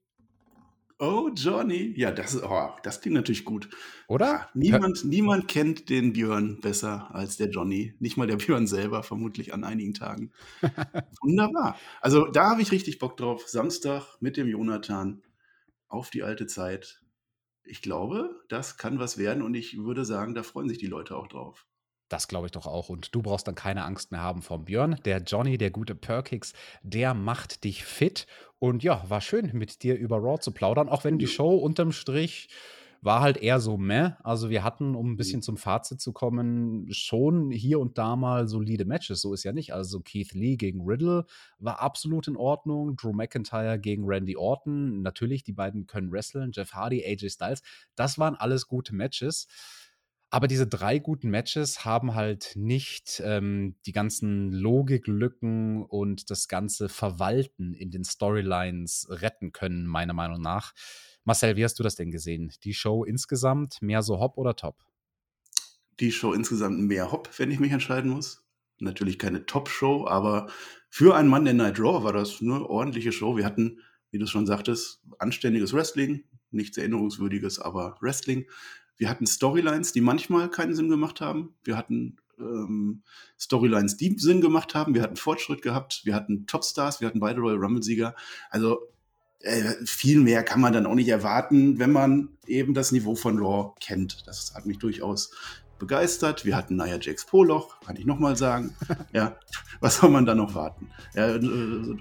Oh, Johnny. Ja, das, oh, das klingt natürlich gut. Oder? Ja, niemand, niemand kennt den Björn besser als der Johnny. Nicht mal der Björn selber, vermutlich an einigen Tagen. Wunderbar. Also da habe ich richtig Bock drauf. Samstag mit dem Jonathan auf die alte Zeit. Ich glaube, das kann was werden und ich würde sagen, da freuen sich die Leute auch drauf. Das glaube ich doch auch. Und du brauchst dann keine Angst mehr haben vom Björn. Der Johnny, der gute Perkix, der macht dich fit. Und ja, war schön, mit dir über Raw zu plaudern, auch wenn die Show unterm Strich war halt eher so meh. Also wir hatten, um ein bisschen zum Fazit zu kommen, schon hier und da mal solide Matches. So ist ja nicht. Also Keith Lee gegen Riddle war absolut in Ordnung. Drew McIntyre gegen Randy Orton. Natürlich, die beiden können wresteln. Jeff Hardy, AJ Styles. Das waren alles gute Matches. Aber diese drei guten Matches haben halt nicht ähm, die ganzen Logiklücken und das ganze Verwalten in den Storylines retten können, meiner Meinung nach. Marcel, wie hast du das denn gesehen? Die Show insgesamt mehr so hopp oder top? Die Show insgesamt mehr hopp, wenn ich mich entscheiden muss. Natürlich keine Top-Show, aber für einen Mann der Night Raw war das eine ordentliche Show. Wir hatten, wie du schon sagtest, anständiges Wrestling, nichts Erinnerungswürdiges, aber Wrestling. Wir hatten Storylines, die manchmal keinen Sinn gemacht haben. Wir hatten ähm, Storylines, die Sinn gemacht haben. Wir hatten Fortschritt gehabt. Wir hatten Topstars. Wir hatten beide Royal Rumble-Sieger. Also äh, viel mehr kann man dann auch nicht erwarten, wenn man eben das Niveau von Raw kennt. Das hat mich durchaus begeistert. Wir hatten Nia Jax Poloch, kann ich nochmal sagen. ja, was soll man da noch warten? Ja, äh,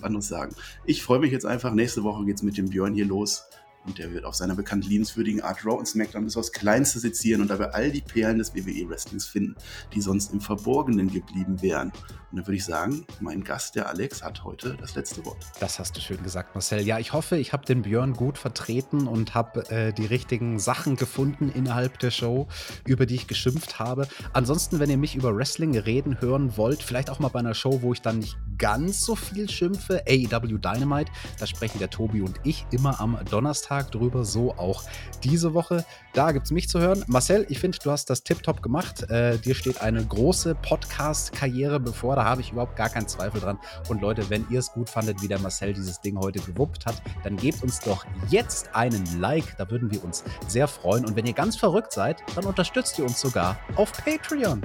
anderes sagen. Ich freue mich jetzt einfach. Nächste Woche geht es mit dem Björn hier los. Und er wird auf seiner bekannt liebenswürdigen Art Raw und SmackDown bis aufs Kleinste sezieren und dabei all die Perlen des WWE Wrestlings finden, die sonst im Verborgenen geblieben wären. Und dann würde ich sagen, mein Gast, der Alex, hat heute das letzte Wort. Das hast du schön gesagt, Marcel. Ja, ich hoffe, ich habe den Björn gut vertreten und habe äh, die richtigen Sachen gefunden innerhalb der Show, über die ich geschimpft habe. Ansonsten, wenn ihr mich über Wrestling reden hören wollt, vielleicht auch mal bei einer Show, wo ich dann nicht ganz so viel schimpfe, AEW Dynamite, da sprechen der Tobi und ich immer am Donnerstag drüber, so auch diese Woche. Da gibt es mich zu hören. Marcel, ich finde, du hast das tiptop gemacht. Äh, dir steht eine große Podcast-Karriere bevor da habe ich überhaupt gar keinen Zweifel dran. Und Leute, wenn ihr es gut fandet, wie der Marcel dieses Ding heute gewuppt hat, dann gebt uns doch jetzt einen Like. Da würden wir uns sehr freuen. Und wenn ihr ganz verrückt seid, dann unterstützt ihr uns sogar auf Patreon.